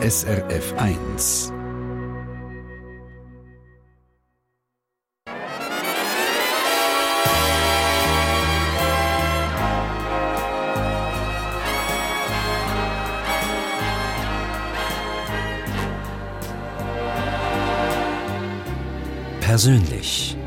SRF 1. Persönlich.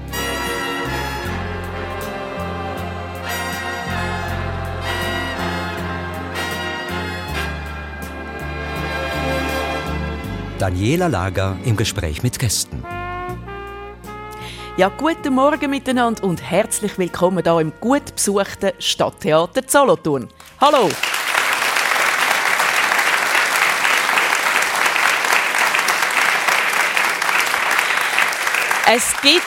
Daniela Lager im Gespräch mit Gästen. Ja, guten Morgen miteinander und herzlich willkommen hier im gut besuchten Stadttheater Solothurn. Hallo! Es gibt,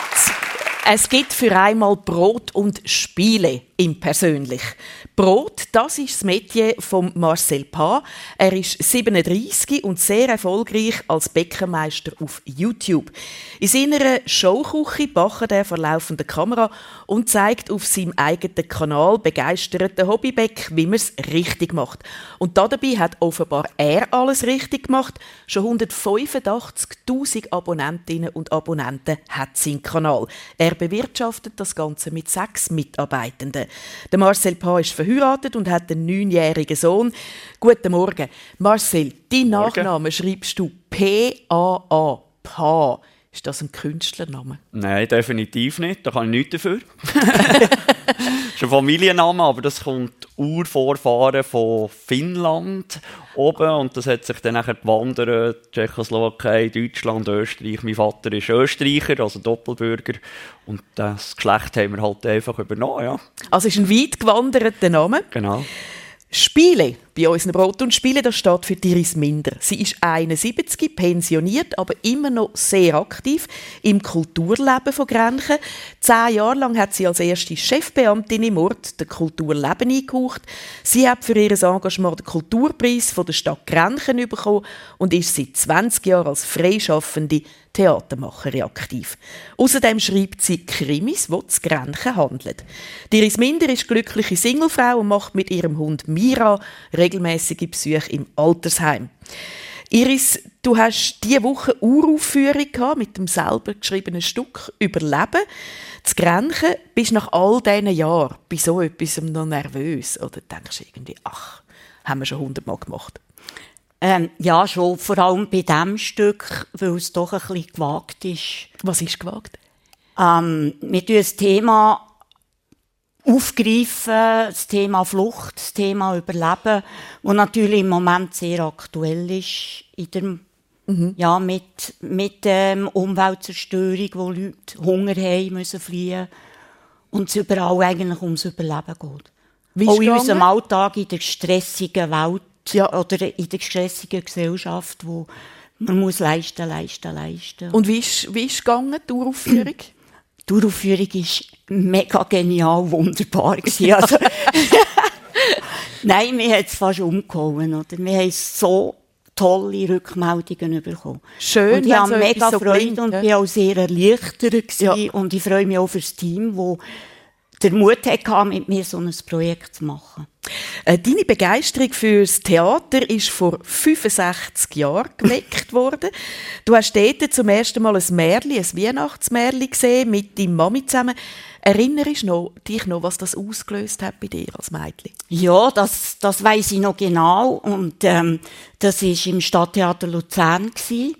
es gibt für einmal Brot und Spiele im Persönlich. Brot, das ist das Metier von Marcel Pa. Er ist 37 und sehr erfolgreich als Bäckermeister auf YouTube. In seiner Showküche backt er vor laufender Kamera und zeigt auf seinem eigenen Kanal begeisterten Hobbybäck, wie man es richtig macht. Und dabei hat offenbar er alles richtig gemacht. Schon 185.000 Abonnentinnen und Abonnenten hat sein Kanal. Er bewirtschaftet das Ganze mit sechs Mitarbeitenden. Der Marcel Pa ist verheiratet und hat einen neunjährigen Sohn. Guten Morgen. Marcel, dein Nachname schreibst du P-A-A. Pa. Ist das ein Künstlername? Nein, definitiv nicht. Da kann ich nichts dafür. das ist ein Familienname, aber das kommt Urvorfahren von Finnland oben und das hat sich dann nachher gewandert, Tschechoslowakei, Deutschland, Österreich. Mein Vater ist Österreicher, also Doppelbürger und das Geschlecht haben wir halt einfach übernommen, ja. Also ist ein weit gewanderter Name. Genau. Spiele bei unseren Brot und Spiele, das steht für Iris Minder. Sie ist 71, pensioniert, aber immer noch sehr aktiv im Kulturleben von Grenchen. Zehn Jahre lang hat sie als erste Chefbeamtin im Ort der Kulturleben eingehaucht. Sie hat für ihr Engagement den Kulturpreis von der Stadt Grenchen bekommen und ist seit 20 Jahren als freischaffende Theatermacherin aktiv. Außerdem schreibt sie Krimis, die zu Grenchen handeln. Iris Minder ist glückliche Singlefrau und macht mit ihrem Hund Mira regelmäßige Besuche im Altersheim. Iris, du hast diese Woche Uraufführung mit dem selber geschriebenen Stück «Überleben». Zu Grenchen bist nach all diesen Jahren bei so etwas noch nervös oder denkst du irgendwie, ach, haben wir schon hundertmal gemacht? Ähm, ja, schon, vor allem bei diesem Stück, weil es doch ein bisschen gewagt ist. Was ist gewagt? Ähm, wir tun das Thema aufgreifen, das Thema Flucht, das Thema Überleben, wo natürlich im Moment sehr aktuell ist in der, mhm. ja, mit, mit ähm, Umweltzerstörung, wo Leute Hunger haben, müssen fliehen und es überall eigentlich ums Überleben geht. Wie Auch in unserem Alltag, in der stressigen Welt ja. oder in der stressigen Gesellschaft, wo man muss leisten, leisten, leisten. Und wie ist, wie ist gegangen, die Uraufführung? Die Uraufführung war mega genial, wunderbar. Also, Nein, mir hat es fast umgehauen. Oder? Wir haben so tolle Rückmeldungen bekommen. Schön, und ich habe mega so Freude klingt, und bin auch sehr erleichtert ja. und ich freue mich auch für das Team, das den Mut hatte, mit mir so ein Projekt zu machen. Äh, deine Begeisterung fürs Theater ist vor 65 Jahren geweckt worden. Du hast dort zum ersten Mal ein Märli, ein Weihnachtsmärli gesehen mit deiner Mami zusammen. Erinnerst du dich noch, was das ausgelöst hat bei dir als Mädchen? Ja, das, das weiß ich noch genau. Und ähm, das war im Stadttheater Luzern gewesen.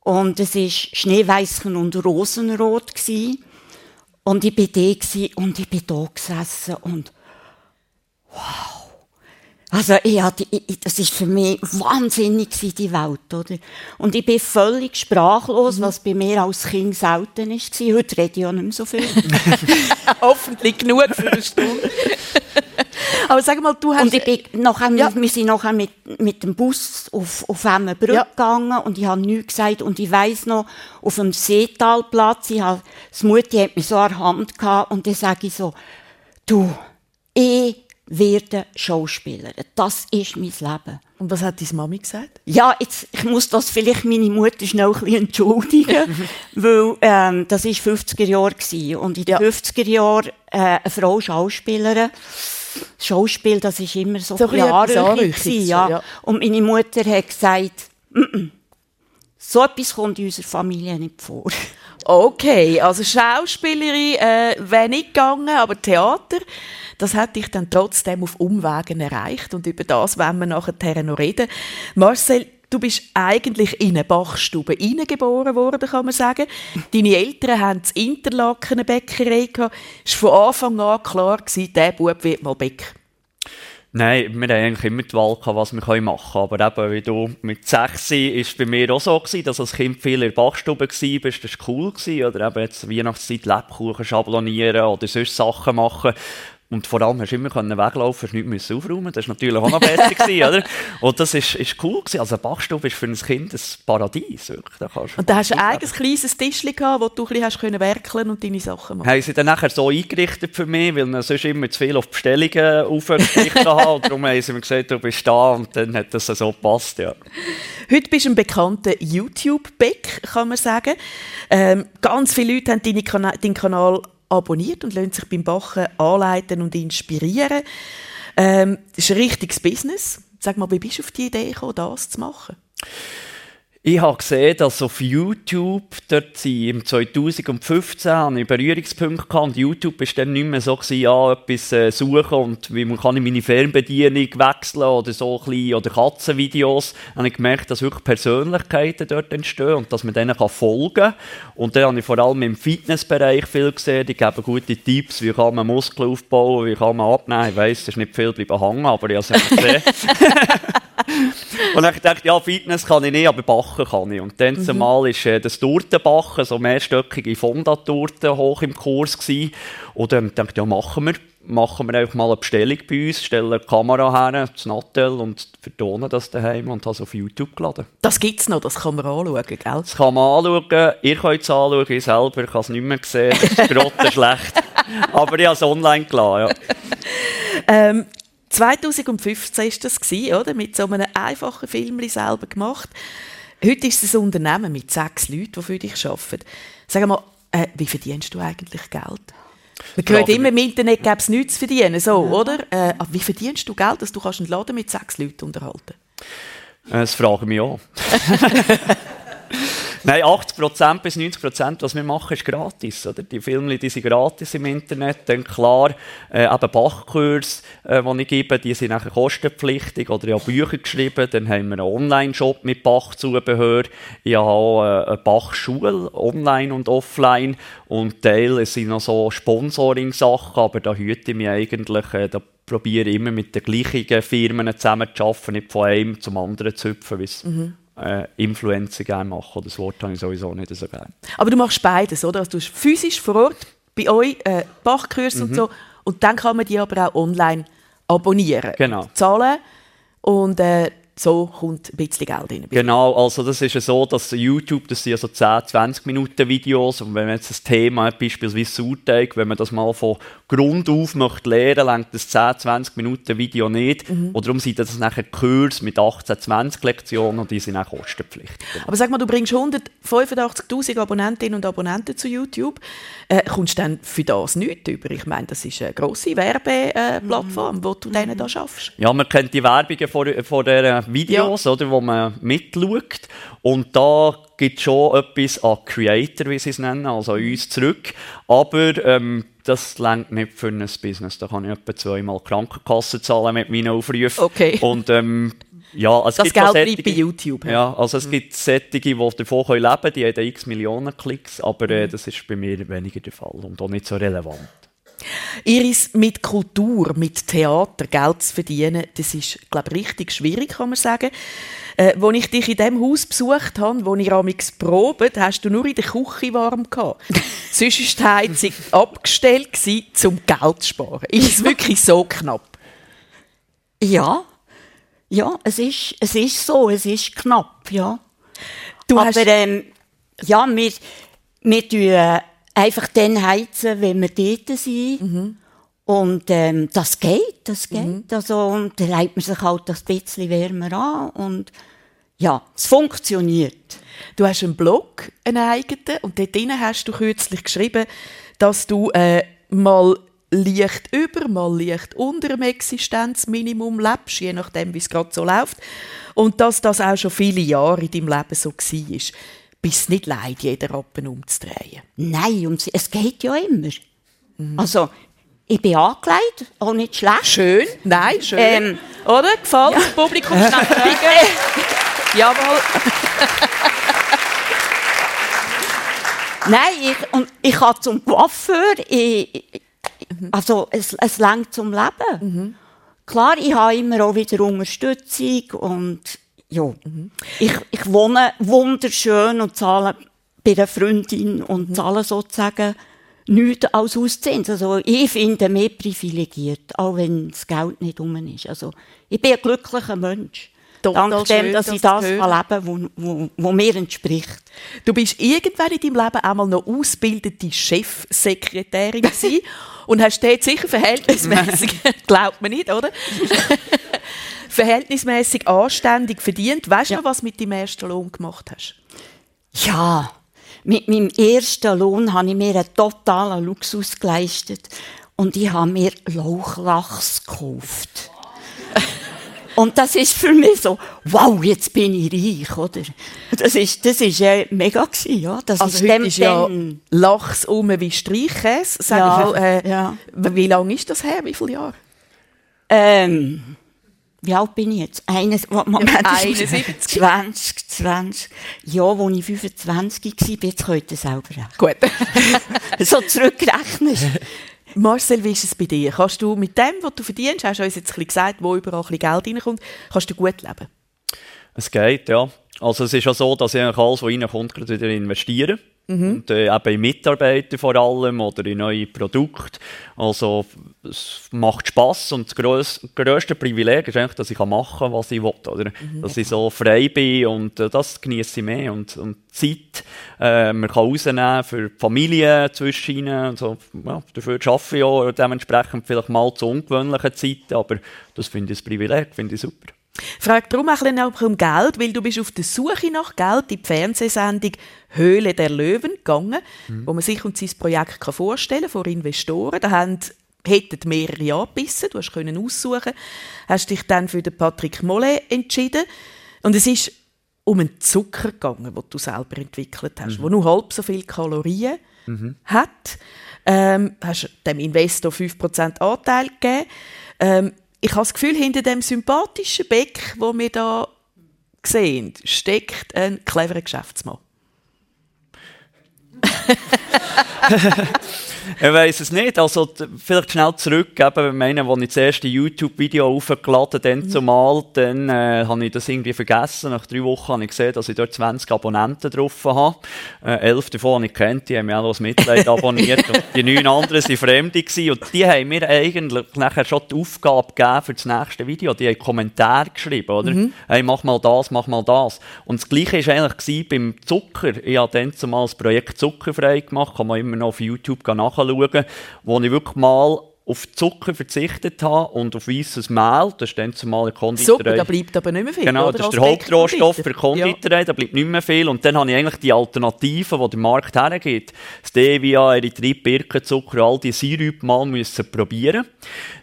und es war Schneeweißchen und Rosenrot gewesen. Und ich war da und ich bin da gesessen und wow. Also, ich hatte, ich, das ist für mich wahnsinnig die Welt, oder? Und ich bin völlig sprachlos, mhm. was bei mir als Kind selten ist. Heute rede ich ja nicht mehr so viel. Hoffentlich genug für eine Stunde. Aber sag mal, du hast... Und ich bin nachher, ja. wir sind nachher mit, mit dem Bus auf, auf Emmenbrück ja. gegangen und ich habe nichts gesagt. Und ich weiss noch, auf dem Seetalplatz, ich habe, das Mutti hat mich so an der Hand gehabt und dann sage ich so, du, ich werde Schauspielerin. Das ist mein Leben. Und was hat deine Mami gesagt? Ja, jetzt, ich muss das vielleicht meine Mutter schnell ein bisschen entschuldigen, weil ähm, das war 50er Jahre und in den ja. 50er Jahren äh, eine Frau Schauspielerin Schauspiel, das ist immer so, so ja. ja. Und meine Mutter hat gesagt, So etwas kommt in unserer Familie nicht vor. Okay, also Schauspielerin äh, wäre nicht gegangen, aber Theater, das hat dich dann trotzdem auf Umwegen erreicht und über das wollen wir nachher noch reden. Marcel, du bist eigentlich in eine Bachstube hineingeboren worden, kann man sagen. Deine Eltern haben in Interlaken eine Bäckerei gehabt. Es war von Anfang an klar, gewesen, der Bub wird mal Bäcker. Nein, wir haben eigentlich immer die Wahl was wir machen können. Aber eben, wie du mit 6 war es bei mir auch so, dass als Kind viel in der Bachstube war. Das war cool. Oder eben jetzt Weihnachtszeit Lebkuchen schablonieren oder sonst Sachen machen. Und vor allem hast du immer weglaufen, hast nichts aufräumen Das war natürlich auch noch besser, gewesen, oder? Und das ist, ist cool gewesen. Also ein Bachstube ist für ein Kind ein Paradies, wirklich. Da und da hast du ein eigenes kleines Tischchen gehabt, wo du ein bisschen können werkeln und deine Sachen machen. Haben sie dann nachher so eingerichtet für mich, weil man sonst immer zu viel auf Bestellungen aufgerichtet hat. Und darum haben sie mir gesagt, du bist da und dann hat das so gepasst, ja. Heute bist du ein bekannter YouTube-Beck, kann man sagen. Ähm, ganz viele Leute haben deinen Kanal abonniert und lassen sich beim Bachen anleiten und inspirieren. Ähm, das ist ein richtiges Business. Sag mal, wie bist du auf die Idee gekommen, das zu machen? Ich habe gesehen, dass auf YouTube, dort im 2015 einen Berührungspunkt und YouTube war dann nicht mehr so gewesen, ja, etwas äh, suchen und wie man kann in meine Fernbedienung wechseln oder so ein bisschen, oder Katzenvideos. Dann habe ich gemerkt, dass wirklich Persönlichkeiten dort entstehen und dass man denen kann folgen kann. Und dann habe ich vor allem im Fitnessbereich viel gesehen, die geben gute Tipps, wie kann man Muskeln aufbauen, wie kann man abnehmen. Ich weiss, es ist nicht viel bleiben hängen, aber ich habe es gesehen. und dann dachte ich, ja, Fitness kann ich nicht, aber Bachen kann ich. Und dann mhm. zumal ist äh, das Tortenbachen, so mehrstöckige Fonda-Torten, hoch im Kurs gewesen. Und dann dachte ich, ja, machen wir. Machen wir einfach mal eine Bestellung bei uns, stellen eine Kamera her, das Nattel und vertonen das daheim und habe es auf YouTube geladen. Das gibt es noch, das kann man anschauen, gell? Das kann man anschauen, ihr könnt es anschauen, ich selber kann es nicht mehr sehen, das ist schlecht. Aber ich habe es online geladen, ja. ähm, 2015 war das, oder? mit so einem einfachen Film selber gemacht. Heute ist es ein Unternehmen mit sechs Leuten, die für dich arbeiten. Sag mal, äh, wie verdienst du eigentlich Geld? Man hört immer im Internet gäbe es nichts zu verdienen, so, ja. oder? Äh, wie verdienst du Geld, dass du einen Laden mit sechs Leuten unterhalten kannst? Das fragen mich auch. Nein, 80% bis 90%, was wir machen, ist gratis. Oder? Die Filme die sind gratis im Internet. Dann klar, äh, eben Bachkurs, äh, die ich gebe, die sind nachher kostenpflichtig. Oder ich habe Bücher geschrieben. Dann haben wir einen Online-Shop mit Bachzubehör. Ich habe auch äh, eine Bachschule, online und offline. Und Teil sind noch so Sponsoring-Sachen, aber da hüte ich mich eigentlich, äh, da probiere ich immer mit den gleichen Firmen zusammen zu arbeiten, nicht von einem zum anderen zu hüpfen, mhm äh, Influencer gerne machen. Das Wort habe ich sowieso nicht so gerne. Aber du machst beides, oder? Also du bist physisch vor Ort bei euch, äh, Bachkurs mhm. und so. Und dann kann man die aber auch online abonnieren. Genau. Zahlen. Und äh, so kommt ein bisschen Geld rein. Genau, also das ist ja so, dass YouTube, das sind ja so 10, 20 Minuten Videos und wenn man jetzt das Thema hat, beispielsweise Sauerteig, wenn man das mal von Grund auf möchte lernen, lenkt das 10, 20 Minuten Video nicht mhm. und darum sind das nachher Kurs mit 18, 20 Lektionen und die sind auch kostenpflichtig. Aber sag mal, du bringst 185'000 Abonnentinnen und Abonnenten zu YouTube, äh, kommst du dann für das nichts über? Ich meine, das ist eine grosse Werbeplattform, mhm. wo du denen da schaffst. Ja, man kennt die Werbungen von, von der Videos, ja. oder, wo man mitschaut. Und da gibt es schon etwas an Creator, wie sie es nennen, also an uns zurück. Aber ähm, das längt nicht für ein Business. Da kann ich etwa zweimal Krankenkasse zahlen mit meinen Aufrufen. Okay. Und ähm, ja, es das gibt Geld bleibt bei YouTube. Ja, also es mhm. gibt Sättige, die davon leben können, die haben x Millionen Klicks, aber äh, mhm. das ist bei mir weniger der Fall und auch nicht so relevant. Iris, mit Kultur, mit Theater Geld zu verdienen, das ist, glaube ich, richtig schwierig, kann man sagen. Äh, als ich dich in dem Haus besucht habe, wo ich amix probiert, hast du nur in der Küche warm gehabt. Sonst war die Heizung abgestellt, um Geld zu sparen. Ist es wirklich so knapp? Ja. Ja, es ist, es ist so, es ist knapp, ja. Du Aber, ähm, ja, wir, wir tun einfach dann heizen, wenn wir dort sind. Mhm. Und ähm, das geht, das geht. Mhm. Also, und dann leitet man sich halt das bisschen wärmer an und ja, es funktioniert. Du hast einen Blog, einen eigenen, und dort hast du kürzlich geschrieben, dass du äh, mal leicht über, mal leicht unter dem Existenzminimum lebst, je nachdem, wie es gerade so läuft. Und dass das auch schon viele Jahre in deinem Leben so war. Bist nicht leid, jeden Rappen umzudrehen? Nein, es geht ja immer. Mhm. Also, ich bin angelegt, auch nicht schlecht. Schön, nein, schön. Ähm, Oder? Gefällt ja. das Publikum? Jawohl. nein, ich, und ich habe zum Coiffeur, also es, es lenkt zum Leben. Mhm. Klar, ich habe immer auch wieder Unterstützung und ja, mhm. ich, ich wohne wunderschön und zahle bei einer Freundin und mhm. zahle sozusagen nichts als Auszins. Also ich finde mehr privilegiert, auch wenn das Geld nicht um ist. Also ich bin ein glücklicher Mensch. Total Dank dem, schön, dass ich das leben kann, wo, mir entspricht. Du bist irgendwann in deinem Leben einmal noch ausgebildete Chefsekretärin und hast dort sicher verhältnismäßig, glaubt man nicht, oder? verhältnismäßig anständig verdient. Weißt du ja. noch, was du mit deinem ersten Lohn gemacht hast? Ja, mit meinem ersten Lohn habe ich mir einen totalen Luxus geleistet und ich habe mir Lauchlachs gekauft. Und das ist für mich so, wow, jetzt bin ich reich, oder? Das ist, das ist äh, mega gewesen, ja. Das also ist heute ist ja Lachs um wie Streichkäse. Sag ja, äh, ja. Wie lange ist das her? Wie viele Jahre? Ähm, wie alt bin ich jetzt? Eines, Moment, 71. 20, 20. Ja, wo ich 25 war, jetzt heute selber rechnen. Gut. so zurückrechnen. Marcel, wie ist es bei dir? Kannst du mit dem, was du verdienst, hast du uns jetzt ein bisschen gesagt, wo überall ein bisschen Geld reinkommt, kannst du gut leben? Es geht, ja. Also es ist ja so, dass ich alles, was reinkommt, wieder investieren. Mhm. Und äh, eben in Mitarbeiter vor allem oder in neue Produkte. Also es macht Spass und das grös grösste Privileg ist eigentlich, dass ich machen kann, was ich will. Oder? Mhm. Dass ich so frei bin und äh, das genieße ich mehr. Und, und Zeit, äh, man kann rausnehmen für die Familie zwischen und so. Ja, dafür arbeite ich auch dementsprechend vielleicht mal zu ungewöhnlichen Zeiten, aber das finde ich ein Privileg, finde ich super. Frag darum ein bisschen um Geld, weil du bist auf der Suche nach Geld in die Fernsehsendung Höhle der Löwen gegangen, mhm. wo man sich und sein Projekt kann vorstellen vor Investoren. Da haben hätten mehrere angebissen, du hast können aussuchen, hast dich dann für den Patrick Mollet entschieden und es ist um einen Zucker gegangen, den du selber entwickelt hast, mhm. wo nur halb so viele Kalorien mhm. hat. Ähm, hast dem Investor 5% Anteil gegeben. Ähm, ich habe das Gefühl, hinter dem sympathischen Beck, wo wir da sehen, steckt ein cleverer Geschäftsmann. ich weiß es nicht. Also, vielleicht schnell zurück, eben, meine, als ich das erste YouTube-Video aufgeladen habe, mhm. zumal, dann äh, habe ich das irgendwie vergessen. Nach drei Wochen habe ich gesehen, dass ich dort 20 Abonnenten drauf habe. Äh, elf davon habe ich kennt, die haben mich auch aus Mitleid abonniert. und die neun anderen waren Fremde. Gewesen. Und die haben mir eigentlich nachher schon die Aufgabe gegeben für das nächste Video. Die haben Kommentare geschrieben, oder? Mhm. Hey, mach mal das, mach mal das. Und das Gleiche war eigentlich beim Zucker. Ich habe dann zumal das Projekt Zuckerfrei gemacht, kann man immer noch auf YouTube nachschauen, wo ich wirklich mal auf Zucker verzichtet habe und auf weißes Mehl, das ist dann zumal eine Konditorei. Zucker, da bleibt aber nicht mehr viel, Genau, das ist der Hauptrohstoff für Konditorei, ja. da bleibt nicht mehr viel. Und dann habe ich eigentlich die Alternativen, die der Markt hergibt, Stevia, Erythrit, Birkenzucker, all diese Sirupe mal müssen probieren.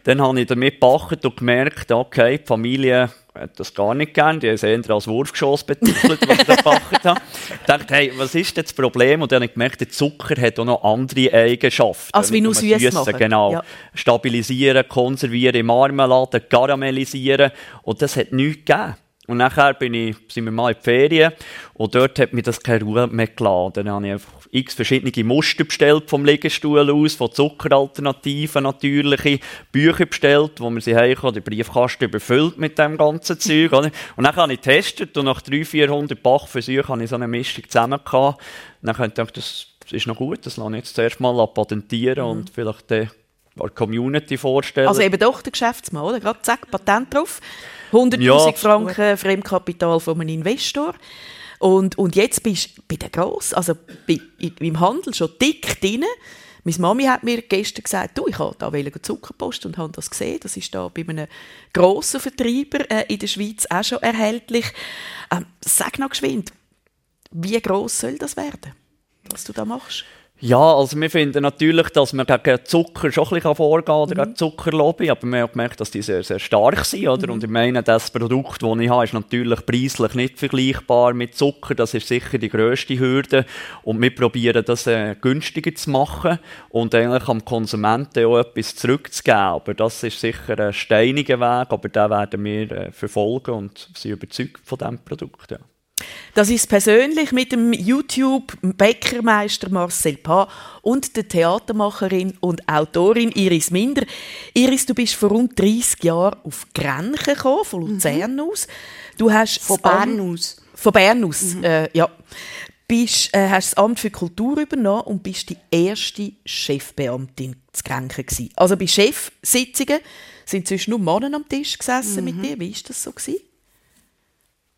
Dann habe ich damit gebacken und gemerkt, okay, die Familie hat das gar nicht gern. Die haben eher als Wurfgeschoss betitelt, was ich da gemacht habe. Ich dachte, hey, was ist denn das Problem? Und dann habe ich gemerkt, der Zucker hat auch noch andere Eigenschaften. Also wie nur süß machen. Genau. Ja. Stabilisieren, konservieren, Marmelade, karamellisieren. Und das hat nichts gegeben. Und nachher bin ich, sind wir mal in die Ferien und dort hat mir das keine Ruhe mehr geladen. Dann habe ich einfach x verschiedene Muster bestellt vom Liegestuhl aus, von Zuckeralternativen, natürliche Bücher bestellt, wo man sie haben den Briefkasten überfüllt mit dem ganzen Zeug. Oder? Und dann habe ich getestet und nach 300, 400 Bachversuchen habe ich so eine Mischung zusammen gehabt. Dann habe ich gedacht, das ist noch gut, das lasse ich jetzt zuerst mal patentieren mhm. und vielleicht der Community vorstellen. Also eben doch der Geschäftsmann, oder? Gerade zack, Patent drauf. 100'000 ja, Franken Fremdkapital von einem Investor. Und, und jetzt bist du bei der Gross, also bei, im Handel schon dick drin. Meine Mami hat mir gestern gesagt, du, ich habe da Zuckerpost und habe das gesehen. Das ist da bei einem grossen Vertreiber äh, in der Schweiz auch schon erhältlich. Ähm, sag noch geschwind, wie gross soll das werden, was du da machst? Ja, also wir finden natürlich, dass man gegen Zucker schon ein bisschen vorgehen kann, oder mhm. gegen Zuckerlobby, aber wir haben gemerkt, dass die sehr, sehr stark sind, oder? Mhm. Und ich meine, das Produkt, das ich habe, ist natürlich preislich nicht vergleichbar mit Zucker, das ist sicher die grösste Hürde und wir probieren das äh, günstiger zu machen und eigentlich am Konsumenten auch etwas zurückzugeben, aber das ist sicher ein steiniger Weg, aber den werden wir äh, verfolgen und sind überzeugt von diesem Produkt, ja. Das ist persönlich mit dem YouTube-Bäckermeister Marcel Pa und der Theatermacherin und Autorin Iris Minder. Iris, du bist vor rund 30 Jahren auf Grenchen gekommen, von Luzern mhm. aus. Du hast von Bern aus. Von Bern aus, mhm. äh, ja. Bist, äh, hast das Amt für Kultur übernommen und bist die erste Chefbeamtin zu Grenchen gewesen. Also bei Chefsitzungen sind zwischen nur Männer am Tisch gesessen mhm. mit dir. Wie war das so? Gewesen?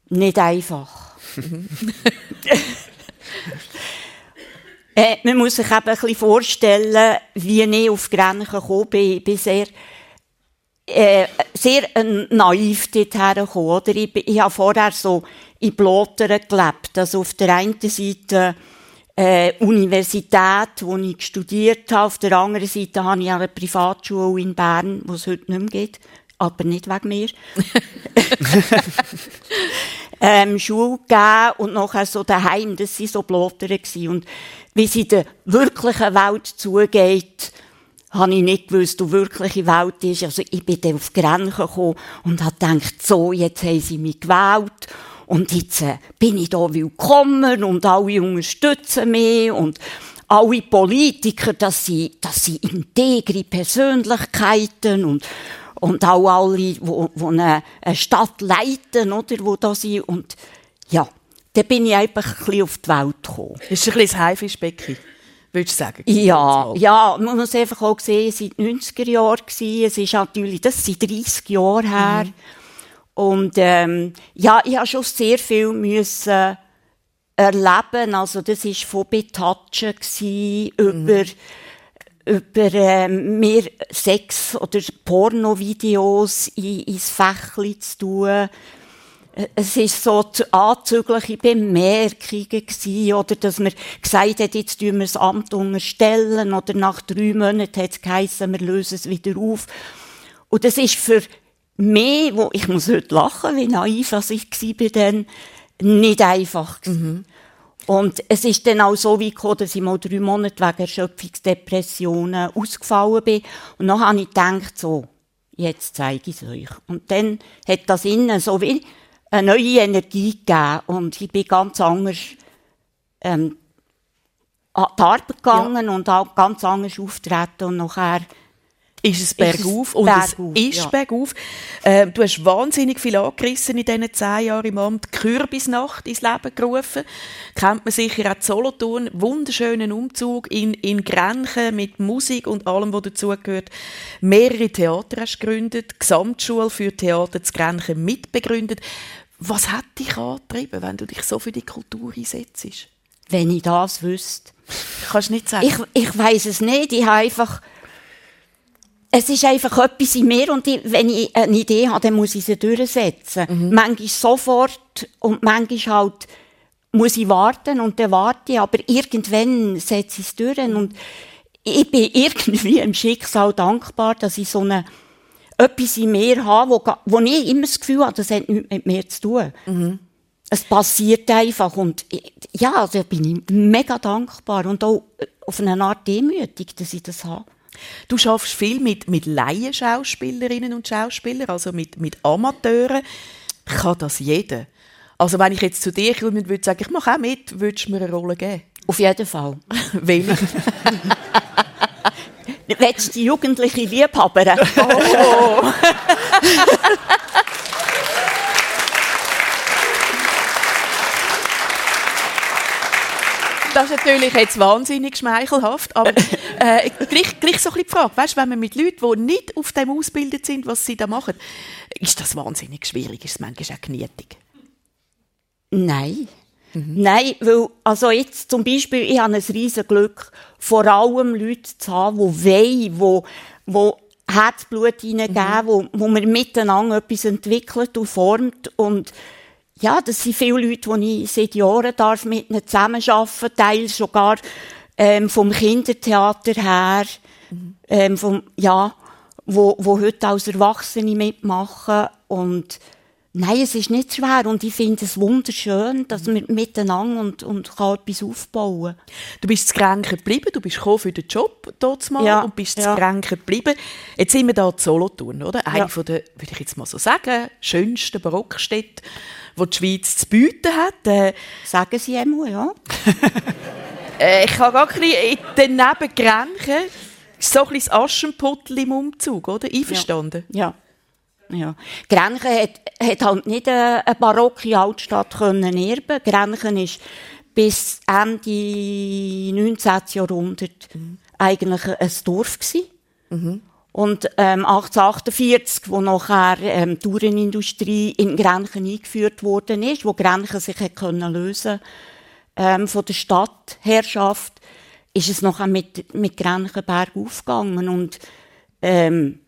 Nicht einfach. äh, man muss sich eben ein bisschen vorstellen, wie ich auf Grenchen gekommen bin. Ich bin sehr, äh, sehr naiv dorthin gekommen. Oder? Ich, ich habe vorher so in Bloteren gelebt. Also auf der einen Seite äh, Universität, wo ich studiert habe. Auf der anderen Seite habe ich eine Privatschule in Bern, wo es heute nicht mehr gibt. Aber nicht wegen mir. ähm, Schule gegeben und nachher so daheim, das waren so Blotter Und wie es in der wirklichen Welt zugeht, habe ich nicht gewusst, die wirkliche Welt ist. Also ich bin dann auf die Grenze gekommen und habe gedacht, so, jetzt haben sie mich gewählt und jetzt äh, bin ich da willkommen und alle unterstützen mich und alle Politiker, das sind, das sind integre Persönlichkeiten und und auch alle, die, die eine, Stadt leiten, oder, wo da sind. Und ja, da bin ich einfach ein bisschen auf die Welt gekommen. Ist ein bisschen ein Haifischbecken? Würdest du sagen? Ja, ja, man muss einfach auch sehen, es waren die 90er Jahre, es ist natürlich, das sind 30 Jahre her. Mhm. Und, ähm, ja, ich habe schon sehr viel müssen erleben, also das war von Betatschen mhm. über, über äh, mehr Sex- oder Pornovideos in, ins Fächli zu tun. Äh, es ist so anzügliche Bemerkungen gewesen, oder dass man gesagt hat, jetzt tun wir das Amt unterstellen, oder nach drei Monaten hat es geheißen, wir lösen es wieder auf. Und das ist für mich, wo ich muss heute lachen, wie naiv ich war, dann nicht einfach. Mhm. Und es ist dann auch so wie gekommen, dass ich mal drei Monate wegen Erschöpfungsdepressionen ausgefallen bin. Und dann habe ich gedacht, so, jetzt zeige ich es euch. Und dann hat das innen so wie eine neue Energie gegeben. Und ich bin ganz anders, ähm, an die Arbeit gegangen ja. und auch ganz anders auftreten. Und nachher ist es bergauf und es ist ja. bergauf. Äh, du hast wahnsinnig viel angerissen in diesen zehn Jahren im Amt. Kürbisnacht ins Leben gerufen. Kennt man sicher auch Solothurn. Wunderschönen Umzug in, in Grenchen mit Musik und allem, was dazugehört. Mehrere Theater hast gegründet. Gesamtschule für Theater zu Grenchen mitbegründet. Was hat dich angetrieben, wenn du dich so für die Kultur einsetzt? Wenn ich das wüsste. Kannst du nicht sagen? Ich, ich weiß es nicht. Ich habe einfach es ist einfach etwas in mir und ich, wenn ich eine Idee habe, dann muss ich sie durchsetzen. Mhm. Manchmal sofort und manchmal halt muss ich warten und dann warte ich, aber irgendwann setze ich es durch und ich bin irgendwie im Schicksal dankbar, dass ich so eine etwas in mir habe, wo, wo ich immer das Gefühl habe, das hat nichts mit mir zu tun. Mhm. Es passiert einfach und ja, also bin ich mega dankbar und auch auf eine Art demütig, dass ich das habe. Du schaffst viel mit, mit Laienschauspielerinnen und Schauspielern, also mit, mit Amateuren. Kann das jeder? Also wenn ich jetzt zu dir komme und würde sagen, ich mache auch mit, würdest du mir eine Rolle geben? Auf jeden Fall. Welche? Die jugendliche Liebhaberin? Oh. Das ist natürlich jetzt wahnsinnig schmeichelhaft, aber äh, gleich, gleich so ein bisschen die Frage, weißt, wenn man mit Leuten, die nicht auf dem ausgebildet sind, was sie da machen, ist das wahnsinnig schwierig, ist es manchmal auch knietig? Nein. Mhm. Nein, weil, also jetzt zum Beispiel, ich habe ein riesen Glück, vor allem Leute zu haben, die wollen, die, die Herzblut hineingeben, mhm. wo, wo man miteinander etwas entwickelt und formt und ja, das sind viele Leute, die ich seit Jahren darf mit ihnen zusammenarbeiten, teils sogar ähm, vom Kindertheater her, ähm, vom, ja, wo, wo heute als Erwachsene mitmachen und Nein, es ist nicht schwer und ich finde es wunderschön, dass wir miteinander und, und kann etwas aufbauen Du bist zu Grenken geblieben, du bist für den Job dort mal Ja, und bist ja. zu Grenken geblieben. Jetzt sind wir hier zu Solothurn, oder? Eine Ja. von der, würde ich jetzt mal so sagen, schönsten Barockstädte, die die Schweiz zu bieten hat. Äh, Sagen Sie einmal, ja? äh, ich habe gar ein bisschen daneben Grenken, so ein bisschen das Aschenputtel im Umzug, oder? Einverstanden? Ja. ja. Grenchen hat, hat halt nicht eine, eine barocke Altstadt können erben. Grenchen ist bis Ende 19. Jahrhundert eigentlich ein Dorf gewesen. Und ähm, 1848, wo nachher ähm, die Uhrenindustrie in Grenchen eingeführt worden ist, wo Grenchen sich hat können lösen ähm, von der Stadtherrschaft, ist es nachher mit, mit Grenchenberg aufgegangen. Und ähm,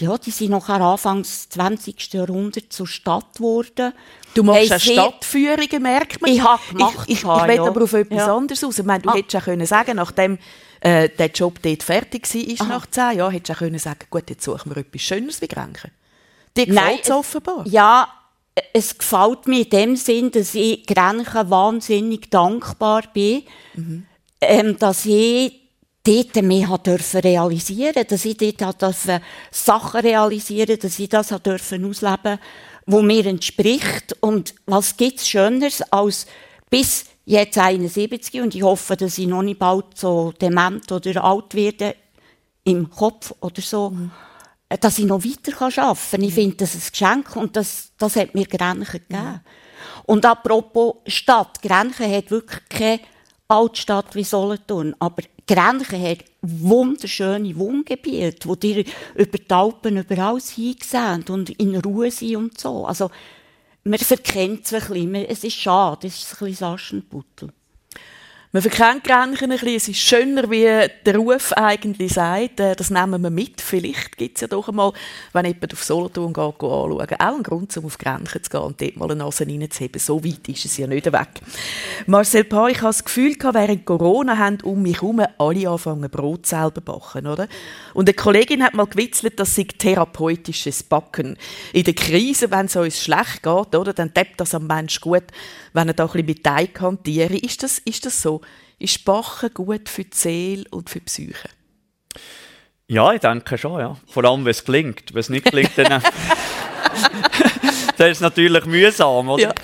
ja, die sind nachher Anfangs 20. Jahrhundert zur Stadt geworden. Du machst sehr- Stadtführungen, merkt man. Ich habe gemacht, Ich, ich, ich ja, will ja. aber auf etwas Ja. anderes aus. Ich meine, du Ah. hättest auch können sagen, nachdem äh, der Job dort fertig war, nach zehn Jahren, hättest du auch können sagen, gut, jetzt suchen wir etwas Schöneres wie Grenchen. Dir Nein, gefällt es offenbar. Ja, es gefällt mir in dem Sinn, dass ich Grenchen wahnsinnig dankbar bin, ähm, dass ich dort mehr dürfen realisieren, dass ich dort dürfen Sachen realisieren, dass ich das dürfen ausleben, wo mir entspricht. Und was gibt's Schöneres als bis jetzt 71 und ich hoffe, dass ich noch nicht bald so dement oder alt werde im Kopf oder so, äh, dass ich noch weiter arbeiten kann. Ich finde das ein Geschenk und das, das hat mir Grenchen gegeben. Und apropos Stadt, Grenchen hat wirklich keine Altstadt wie Solothurn, aber Grenchen hat wunderschöne Wohngebiete, wo dir über die Alpen überall hingesehen und in Ruhe sind und so. Also, man verkennt es ein bisschen. Es ist schade, es ist ein bisschen das Aschenputtel. Man verkennt Grenchen ein bisschen. Es ist schöner, wie der Ruf eigentlich sagt. Äh, Das nehmen wir mit. Vielleicht gibt es ja doch einmal, wenn jemand auf Solothurn geht, anschauen, auch einen Grund, um auf Grenchen zu gehen und dort mal eine Nase reinzuheben. So weit ist es ja nicht weg. Marcel Paar, ich habe das Gefühl, während Corona haben um mich herum alle angefangen, Brot selber zu backen, oder? Und eine Kollegin hat mal gewitzelt, das sei therapeutisches Backen. In der Krise, wenn es uns schlecht geht, oder, dann tut das am Mensch gut, wenn er da ein bisschen mit Teig hantiert. Ist das, ist das so? Ist Backen gut für die Seele und für die Psyche? Ja, ich denke schon, ja. Vor allem, wenn es gelingt. Wenn es nicht gelingt, dann, dann ist es natürlich mühsam, oder? Ja.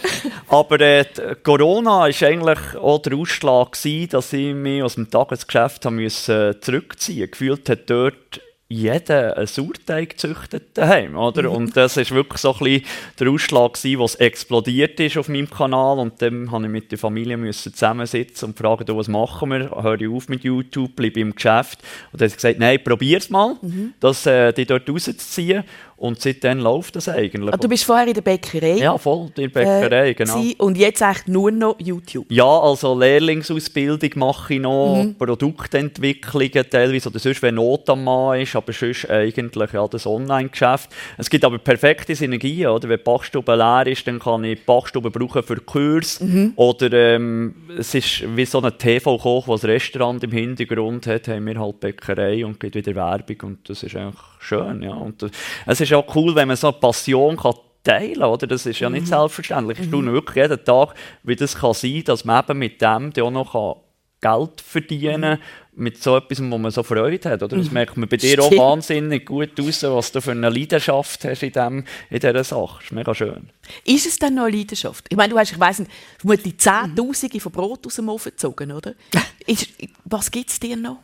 Aber äh, Corona war eigentlich auch der Ausschlag, gewesen, dass ich mich aus dem Tagesgeschäft haben müssen, äh, zurückziehen Gefühlt hat dort jeder einen Sauerteig gezüchtet daheim, oder? Und das ist wirklich so ein bisschen der Ausschlag gewesen, was explodiert ist auf meinem Kanal und dann musste ich mit der Familie müssen zusammensitzen und fragen, was machen wir? Höre ich auf mit YouTube, bleibe im Geschäft? Und dann hat sie gesagt, nein, probier's mal, das, äh, die dort rauszuziehen und seitdem läuft das eigentlich. Ah, du bist vorher in der Bäckerei. ja, voll, in der Bäckerei, äh, genau. Und jetzt eigentlich nur noch YouTube. Ja, also Lehrlingsausbildung mache ich noch, Mhm. Produktentwicklungen teilweise oder sonst, wenn Not am Mann ist, aber sonst eigentlich ja, das Online-Geschäft. Es gibt aber perfekte Synergien, oder? Wenn die Bachstube leer ist, dann kann ich die Bachstube brauchen für Kurs Mhm. oder ähm, es ist wie so ein TV-Koch, der ein Restaurant im Hintergrund hat, haben wir halt Bäckerei und gibt wieder Werbung und das ist eigentlich schön, ja. Und das, es ist auch cool, wenn man so eine Passion kann teilen, oder? Das ist ja nicht selbstverständlich. Ich staune wirklich jeden Tag, wie das kann sein, dass man eben mit dem dann auch noch kann Geld verdienen kann, mit so etwas, wo man so Freude hat, oder? Das merkt man bei dir auch Stimmt. wahnsinnig gut aus, was du für eine Leidenschaft hast in, dem, in dieser Sache. Das ist mega schön. Ist es denn noch eine Leidenschaft? Ich meine, du hast, ich weiss nicht, vermutlich Zehntausende von Brot aus dem Ofen gezogen, oder? ist, was gibt es dir noch?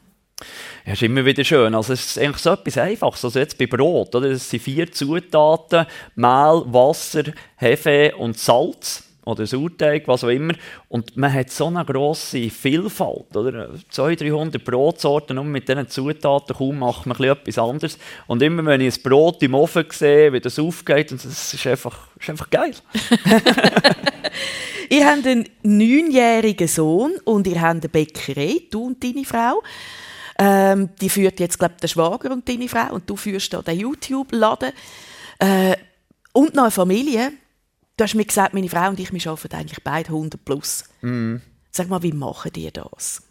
Ja, ist immer wieder schön. Also es ist eigentlich so etwas Einfaches. Also jetzt bei Brot, oder? Das sind vier Zutaten, Mehl, Wasser, Hefe und Salz oder Sauerteig, was auch immer. Und man hat so eine grosse Vielfalt, oder? 200, 300 Brotsorten und mit diesen Zutaten kaum macht man etwas anderes. Und immer wenn ich ein Brot im Ofen sehe, wie das aufgeht, und das ist einfach, ist einfach geil. Ihr habt einen neunjährigen Sohn und ihr habt eine Bäckerei, du und deine Frau. Ähm, die führt jetzt, glaube ich, der Schwager und deine Frau und du führst da den YouTube-Laden. Äh, und noch eine Familie. Du hast mir gesagt, meine Frau und ich, wir arbeiten eigentlich beide 100 plus. Sag mal, wie machen die das?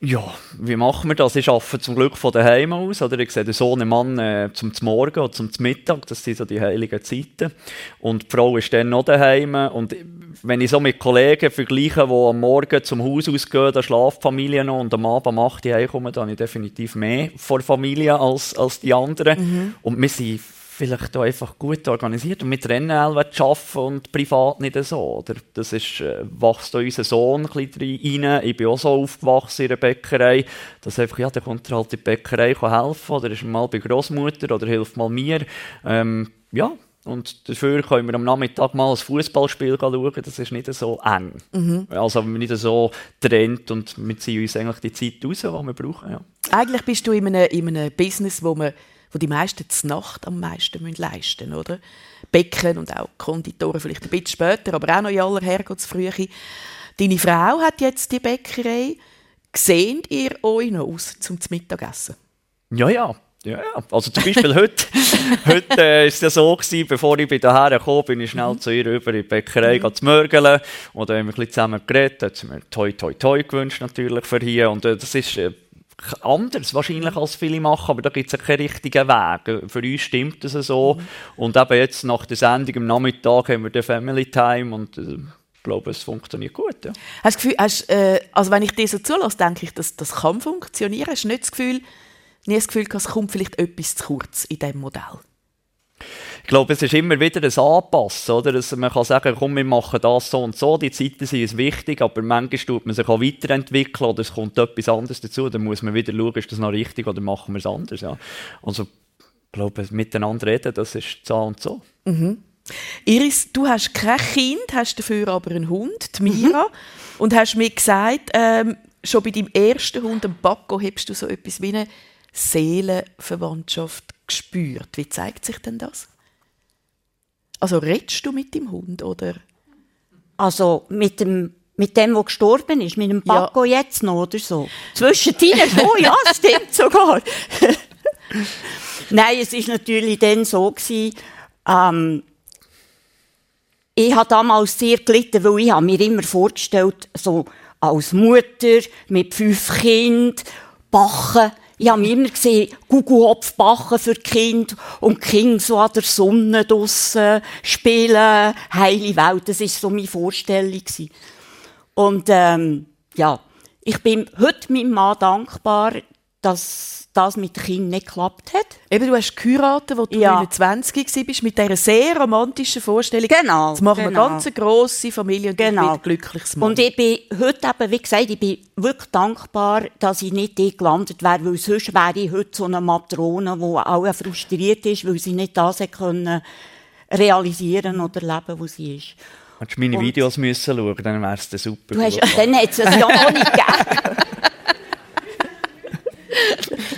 Ja, wie machen wir das? Ich arbeite zum Glück von daheim aus. Oder? Ich sehe den Sohn und Mann äh, zum Morgen oder zum Mittag. Das sind so die heiligen Zeiten. Und die Frau ist dann noch daheim. Und wenn ich so mit Kollegen vergleiche, die am Morgen zum Haus ausgehen, da schlaft die Familie noch und am Abend macht die heimkommen, dann habe ich definitiv mehr vor Familie als, als die anderen. Mhm. Und wir sind vielleicht auch einfach gut organisiert und mit trennen arbeiten und privat nicht so. Oder? Das ist, äh, wächst da unser Sohn ein bisschen rein. Ich bin auch so aufgewachsen in der Bäckerei, dass einfach, ja, der kommt halt in die Bäckerei helfen oder ist mal bei Großmutter oder hilft mal mir. Ähm, ja, und dafür können wir am Nachmittag mal ein Fußballspiel schauen. Das ist nicht so eng. Mhm. Also nicht so trennt und wir ziehen uns eigentlich die Zeit raus, die wir brauchen. Ja. Eigentlich bist du in einem, in einem Business, wo man wo die meisten zur Nacht am meisten müssen leisten müssen, Bäcken und auch Konditoren vielleicht ein bisschen später, aber auch noch in aller Herrgottsfrühe. Deine Frau hat jetzt die Bäckerei. Seht ihr euch noch aus zum Mittagessen? Ja, ja. Ja, ja. Also zum Beispiel heute, heute äh, ist es ja so gewesen, bevor ich daher kam, bin ich schnell mhm. zu ihr über in die Bäckerei mhm. zu mörgeln und dann haben wir ein bisschen zusammen geredet, hat sie mir toi toi toi gewünscht natürlich für hier und äh, das ist äh, anders wahrscheinlich als viele machen, aber da gibt es keinen richtigen Weg. Für uns stimmt das so. Mhm. Und eben jetzt nach der Sendung am Nachmittag haben wir den Family Time und äh, ich glaube, es funktioniert gut. Ja. Hast du Gefühl, hast, äh, also wenn ich dir so zulasse, denke ich, dass das kann funktionieren. Hast du nicht das Gefühl, nie das Gefühl, es kommt vielleicht etwas zu kurz in diesem Modell? Ich glaube, es ist immer wieder ein Anpassen, oder? Dass man kann sagen, komm, wir machen das so und so, die Zeiten sind wichtig, aber manchmal tut man sich auch weiterentwickeln oder es kommt etwas anderes dazu, dann muss man wieder schauen, ist das noch richtig oder machen wir es anders, ja. Also, ich glaube, miteinander reden, das ist so und so. Mhm. Iris, du hast kein Kind, hast dafür aber einen Hund, die Mira, mhm. und hast mir gesagt, ähm, schon bei deinem ersten Hund, dem Paco, hast du so etwas wie eine Seelenverwandtschaft gespürt. Wie zeigt sich denn das? Also redest du mit dem Hund, oder? Also mit dem, mit dem, der gestorben ist, mit dem Paco ja. jetzt noch, oder so? Zwischendrin oh ja, das stimmt sogar. Nein, es war natürlich dann so, gewesen, ähm, ich habe damals sehr gelitten, weil ich mir immer vorgestellt so als Mutter mit fünf Kindern, backen, ich habe immer gesehen, Gugelhopf backen für die Kinder und die Kinder so an der Sonne draussen spielen, heile Welt. Das war so meine Vorstellung. Und ähm, ja, ich bin heute meinem Mann dankbar, dass das mit den Kindern nicht geklappt hat. Eben, du hast geheiratet, als du ja. 29 warst, mit dieser sehr romantischen Vorstellung. Genau. Jetzt machen genau. wir eine ganz grosse Familie und genau. ein glückliches Mann. Und ich bin heute eben, wie gesagt, ich bin wirklich dankbar, dass ich nicht dort gelandet wäre, weil sonst wäre ich heute so eine Matrone, die auch frustriert ist, weil sie nicht das können realisieren oder leben, wo sie ist. Hättest du meine und Videos müssen schauen, dann wäre es super. Du hast, dann hätte es ja auch nicht gegeben.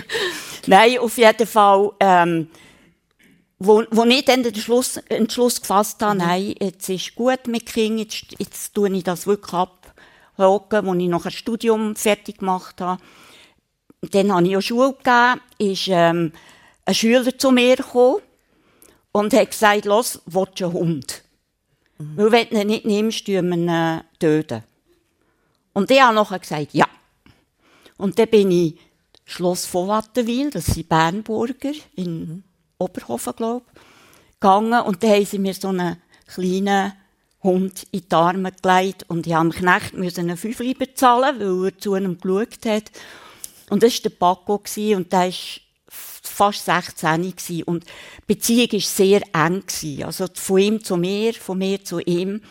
Nein, auf jeden Fall. Ähm, wo, wo ich dann den Schluss, Entschluss gefasst habe, mhm. nein, jetzt ist gut mit Kindern, jetzt, jetzt tue ich das wirklich abhaken, als ich noch ein Studium fertig gemacht habe. Dann habe ich auch Schule gegeben, ist ähm, ein Schüler zu mir gekommen und hat gesagt, los, willst du einen Hund? Mhm. Weil wenn du ihn nicht nimmst, tun wir ihn äh, töten. Und ich habe nachher gesagt, ja. Und dann bin ich Schloss von Wattenwil, das sind Bernburger, in Oberhofen, glaube ich, gegangen. Und da haben sie mir so einen kleinen Hund in die Arme gelegt. Und ich musste dem Knecht einen Fünfli bezahlen, weil er zu einem geschaut hat. Und das war der Paco, und der war fast 16 und die Beziehung war sehr eng. Also von ihm zu mir, von mir zu ihm.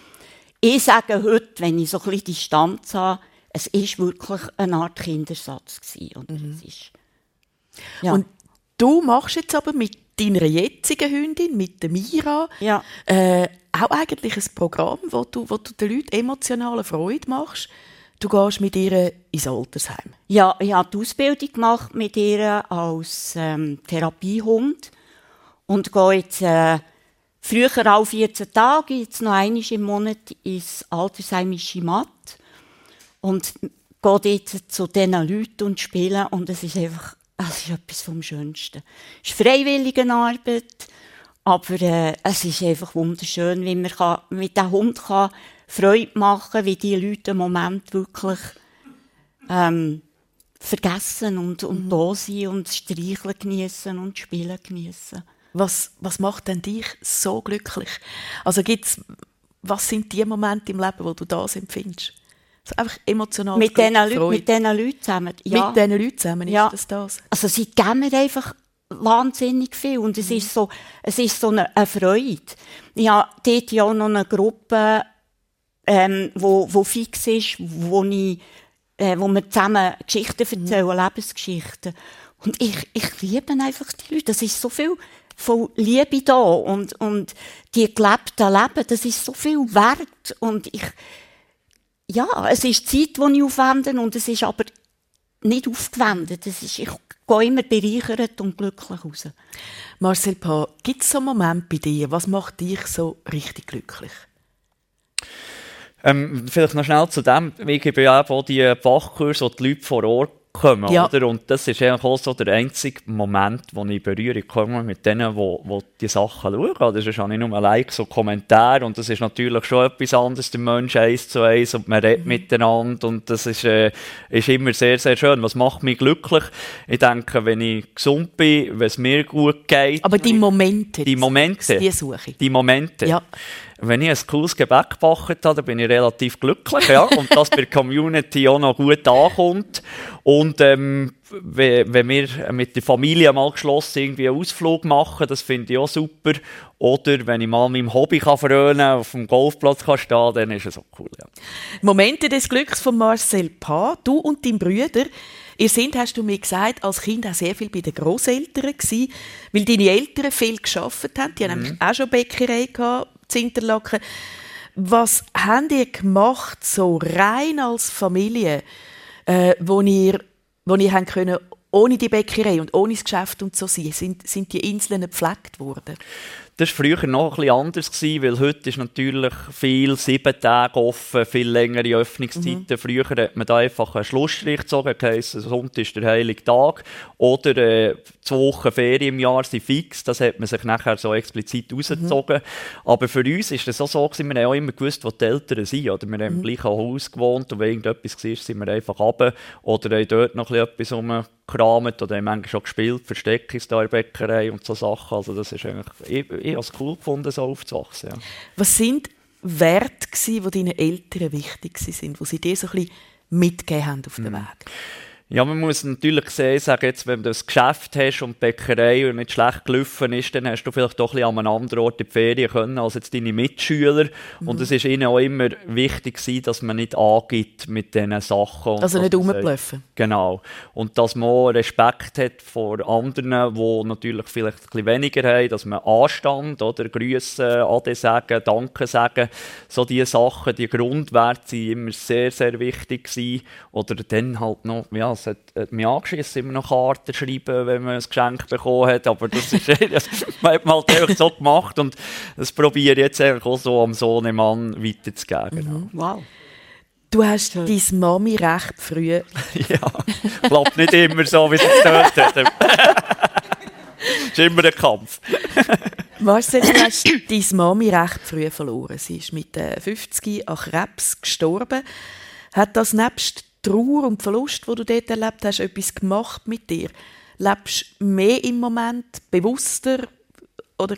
Ich sage heute, wenn ich so ein bisschen Distanz habe, es ist wirklich eine Art Kindersatz gewesen. Und, mhm. ist, ja. und du machst jetzt aber mit deiner jetzigen Hündin, mit der Mira, ja. äh, auch eigentlich ein Programm, wo du, wo du den Leuten emotionale Freude machst. Du gehst mit ihr ins Altersheim. Ja, ich habe die Ausbildung gemacht mit ihr als ähm, Therapiehund und gehe jetzt äh, früher alle 14 Tage, jetzt noch einmal im Monat ins Altersheimische Matt und geht jetzt zu diesen Leuten und spielen und es ist einfach, es ist etwas vom Schönsten. Es ist freiwillige Arbeit, aber äh, es ist einfach wunderschön, wie man kann, mit dem Hund kann Freude machen wie die Leute im Moment wirklich ähm, vergessen und, und mhm. da sein und streicheln genießen und spielen genießen. Was, was macht denn dich so glücklich? Also gibt's, was sind die Momente im Leben, wo du das empfindest? Also einfach emotional. Mit diesen Leuten, mit diesen Leuten zusammen. Ja. Mit diesen Leuten zusammen ist ja. das das? Also sie geben mir einfach wahnsinnig viel und es mhm. ist so, es ist so eine, eine Freude. Ich habe dort ja auch noch eine Gruppe, ähm, wo, wo fix ist, wo ich, äh, wo wir zusammen Geschichten erzählen, mhm. Lebensgeschichten. Und ich, ich liebe einfach die Leute. Das ist so viel von Liebe da und, und die gelebten Leben, das ist so viel wert und ich, ja, es ist Zeit, die ich aufwende und es ist aber nicht aufgewendet. Es ist, ich gehe immer bereichert und glücklich raus. Marcel Pa, gibt es so einen Moment bei dir, was macht dich so richtig glücklich? Ähm, vielleicht noch schnell zu dem, ich gebe ja auch die Fachkurse, wo die Leute vor Ort kommen. Ja. Oder? Und das ist eigentlich auch so der einzige Moment, wo ich in Berührung komme mit denen, die, die die Sachen schauen. Das ist auch nicht nur ein Like, so Kommentar. Und das ist natürlich schon etwas anderes, der Mensch eins zu eins und man redet mhm. miteinander. Und das ist, äh, ist immer sehr, sehr schön. Was macht mich glücklich? Ich denke, wenn ich gesund bin, wenn es mir gut geht. Aber die Momente. Die Momente. Die suche ich. Die Momente. Ja wenn ich ein cooles Gebäck gebacken habe, dann bin ich relativ glücklich. Ja? Und dass bei der Community auch noch gut ankommt. Und ähm, wenn wir mit der Familie mal geschlossen irgendwie einen Ausflug machen, das finde ich auch super. Oder wenn ich mal meinem Hobby kann auf dem Golfplatz kann stehen dann ist es auch cool. Ja. Momente des Glücks von Marcel Pa. Du und dein Brüder Ihr seid, hast du mir gesagt, als Kind auch sehr viel bei den Großeltern gewesen, weil deine Eltern viel geschafft haben. Die haben mhm. auch schon Bäckerei gehabt, Interlaken. Was habt ihr gemacht, so rein als Familie, äh, wo ihr, wo ihr habt können, ohne die Bäckerei und ohne das Geschäft und so? Sind, sind die Inseln gepflegt worden? Das war früher noch ein anders, gewesen, weil heute ist natürlich viel sieben Tage offen, viel längere Öffnungszeiten. Mhm. Früher hat man da einfach einen Schlussstrich gezogen, heisst, Sonntag ist der heilige Tag. Oder äh, zwei Wochen Ferien im Jahr sind fix, das hat man sich nachher so explizit rausgezogen. Mhm. Aber für uns ist es auch so, gewesen, wir haben auch immer gewusst, wo die Eltern sind. Oder wir haben mhm. im gleichen Haus gewohnt und wenn irgendetwas war, sind wir einfach runter. Oder haben dort noch etwas rumgekramt oder haben manchmal schon gespielt, Versteck in der Bäckerei und so Sachen. Also das ist eigentlich... Ich, ich habe es cool gefunden, so aufzuwachsen. Ja. Was sind Werte, die deinen Eltern wichtig waren, die sie dir so ein bisschen mitgegeben haben auf dem mhm. Weg? Ja, man muss natürlich sehen, sagen jetzt, wenn du das Geschäft hast und die Bäckerei und nicht schlecht gelaufen ist, dann hast du vielleicht doch ein bisschen an einem anderen Ort in die Ferien können als jetzt deine Mitschüler. Mhm. Und es ist ihnen auch immer wichtig gewesen, dass man nicht angibt mit diesen Sachen. Also nicht rumblöffen. Genau. Und dass man auch Respekt hat vor anderen, die natürlich vielleicht ein bisschen weniger haben, dass man Anstand oder Grüße, Ade sagen, Danke sagen, so diese Sachen, die Grundwerte sind immer sehr, sehr wichtig gewesen. Oder dann halt noch, ja, es hat, hat mich angeschissen, immer noch Karten schreiben, wenn man ein Geschenk bekommen hat. Aber das ist das hat man halt so gemacht und das probiere ich jetzt auch so am Sohnemann weiterzugeben. Mhm. Wow. Du hast deine Mami recht früh. ja, klappt nicht immer so, wie sie es gehört hat. ist immer ein Kampf. Marcel, du hast deine Mami recht früh verloren. Sie ist mit 50 äh, an Krebs gestorben. Hat das nebst Trauer und Verlust, wo du dort erlebt hast, etwas gemacht mit dir? Lebst du mehr im Moment, bewusster oder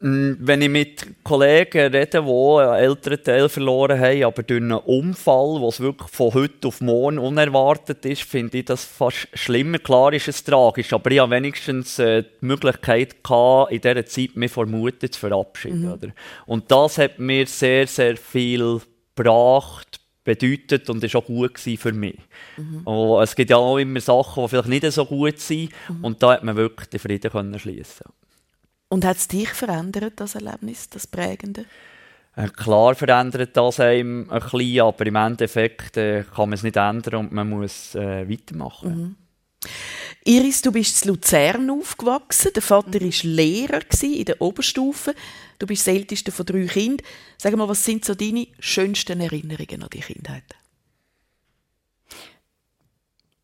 mm, wenn ich mit Kollegen rede, die einen älteren Teil verloren haben, aber durch einen Unfall, was wirklich von heute auf morgen unerwartet ist, finde ich das fast schlimmer. Klar ist es tragisch, aber ich hatte wenigstens äh, die Möglichkeit, gehabt, in dieser Zeit mich vor Mutter zu verabschieden. Mhm. Und das hat mir sehr, sehr viel gebracht, bedeutet und ist auch gut für mich. Mhm. Und es gibt ja auch immer Sachen, die vielleicht nicht so gut sind mhm. und da hat man wirklich den Frieden können schließen. Und hat es dich verändert, das Erlebnis, das Prägende? Äh, klar verändert das einem ein bisschen, aber im Endeffekt äh, kann man es nicht ändern und man muss äh, weitermachen. Mhm. Iris, du bist in Luzern aufgewachsen. Der Vater war Lehrer in der Oberstufe. Du bist das älteste von drei Kindern. Sag mal, was sind so deine schönsten Erinnerungen an die Kindheit?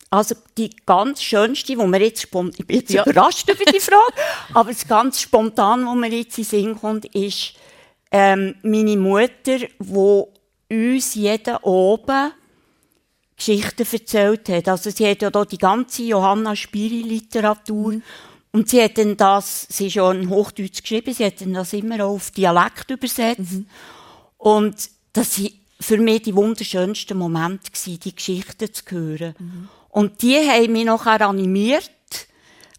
Also die ganz schönste, wo mir jetzt spontan, ich bin jetzt ja. überrascht über die Frage, aber das ganz spontan, wo mir jetzt in Sinn kommt, ist ähm, meine Mutter, wo uns jeden oben Geschichten erzählt hat. Also sie hat ja da die ganze Johanna Spiri Literatur mhm. und sie hat dann das, sie ist ja in Hochdeutsch geschrieben, sie hat dann das immer auf Dialekt übersetzt mhm. und das war für mich die wunderschönsten Momente gewesen, die Geschichten zu hören. Mhm. Und die haben mich nachher animiert,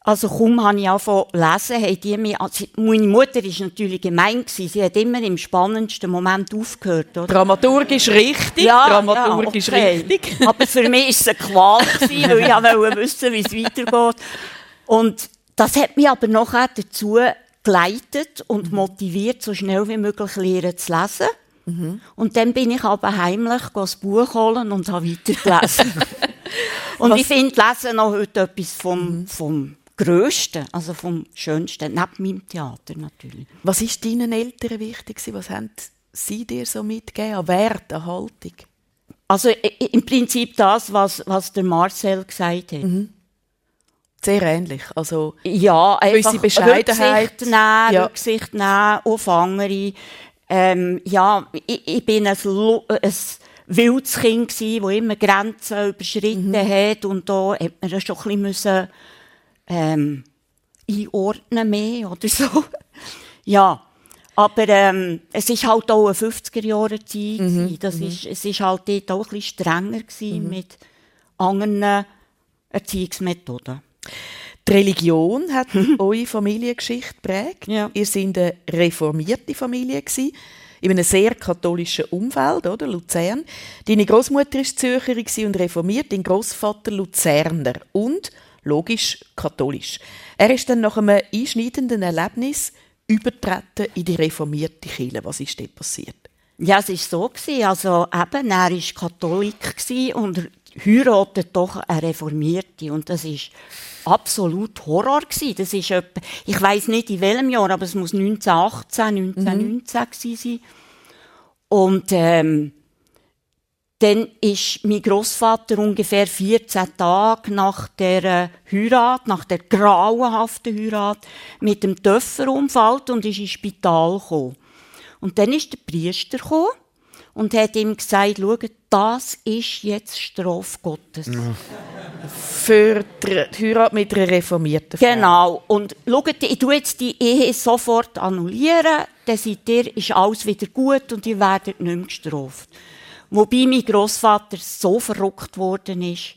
also kaum habe ich angefangen zu lesen, haben die mich, also meine Mutter war natürlich gemein gewesen. Sie hat immer im spannendsten Moment aufgehört, oder? Dramaturgisch richtig, ja, dramaturgisch ja, okay. richtig. Aber für mich war es eine Qual gewesen, weil ich wollte wissen, wie es weitergeht. Und das hat mich aber nachher dazu geleitet und motiviert, so schnell wie möglich lernen zu lesen. Mhm. Und dann bin ich aber heimlich das Buch holen und habe weitergelesen. und Was? ich finde Lesen noch heute etwas vom, mhm. vom Größten, also vom Schönsten, neben meinem Theater natürlich. Was ist deinen Eltern wichtig? Was haben sie dir so mitgegeben an Wert, an Haltung? Also im Prinzip das, was, was der Marcel gesagt hat. Mhm. Sehr ähnlich. Also, ja, einfach Bescheidenheit. Rücksicht nehmen, ja. Rücksicht nehmen auf andere. Ähm, ja, ich, ich bin ein, ein wildes Kind das immer Grenzen überschritten mhm. hat und da hat man schon ein bisschen ähm, einordnen mehr oder so. ja, aber ähm, es ist halt auch eine 50er-Jahre-Zeit. Mhm. Das mhm. ist, es ist halt dort auch ein bisschen strenger mhm. mit anderen Erziehungsmethoden. Die Religion hat eure Familiengeschichte geprägt. Ja. Ihr seid eine reformierte Familie gewesen, in einem sehr katholischen Umfeld, oder Luzern. Deine Großmutter war Zürcherin und reformiert, dein Großvater Luzerner und logisch katholisch. Er ist dann nach einem einschneidenden Erlebnis übertreten in die reformierte Kirche. Was ist dort passiert? Ja, es war so. Also eben, er war Katholik und heiratet doch eine Reformierte. Und das ist absolut Horror gewesen. Das ist etwa, ich weiß nicht in welchem Jahr, aber es muss 1918, 1919 mhm. sein. Und ähm, dann ist mein Großvater ungefähr 14 Tage nach der Heirat, nach der grauenhaften Heirat, mit dem Töpfer umfällt und ist ins Spital gekommen. Und dann ist der Priester gekommen und hat ihm gesagt, schau, das ist jetzt Strafe Gottes. Ja. Für die Heirat mit einer reformierten Frau. Genau. Und schaut, ich tue jetzt die Ehe sofort annullieren, dann seid ihr, ist alles wieder gut und ihr werdet nicht mehr gestraft. Wobei mein Großvater so verrückt worden ist,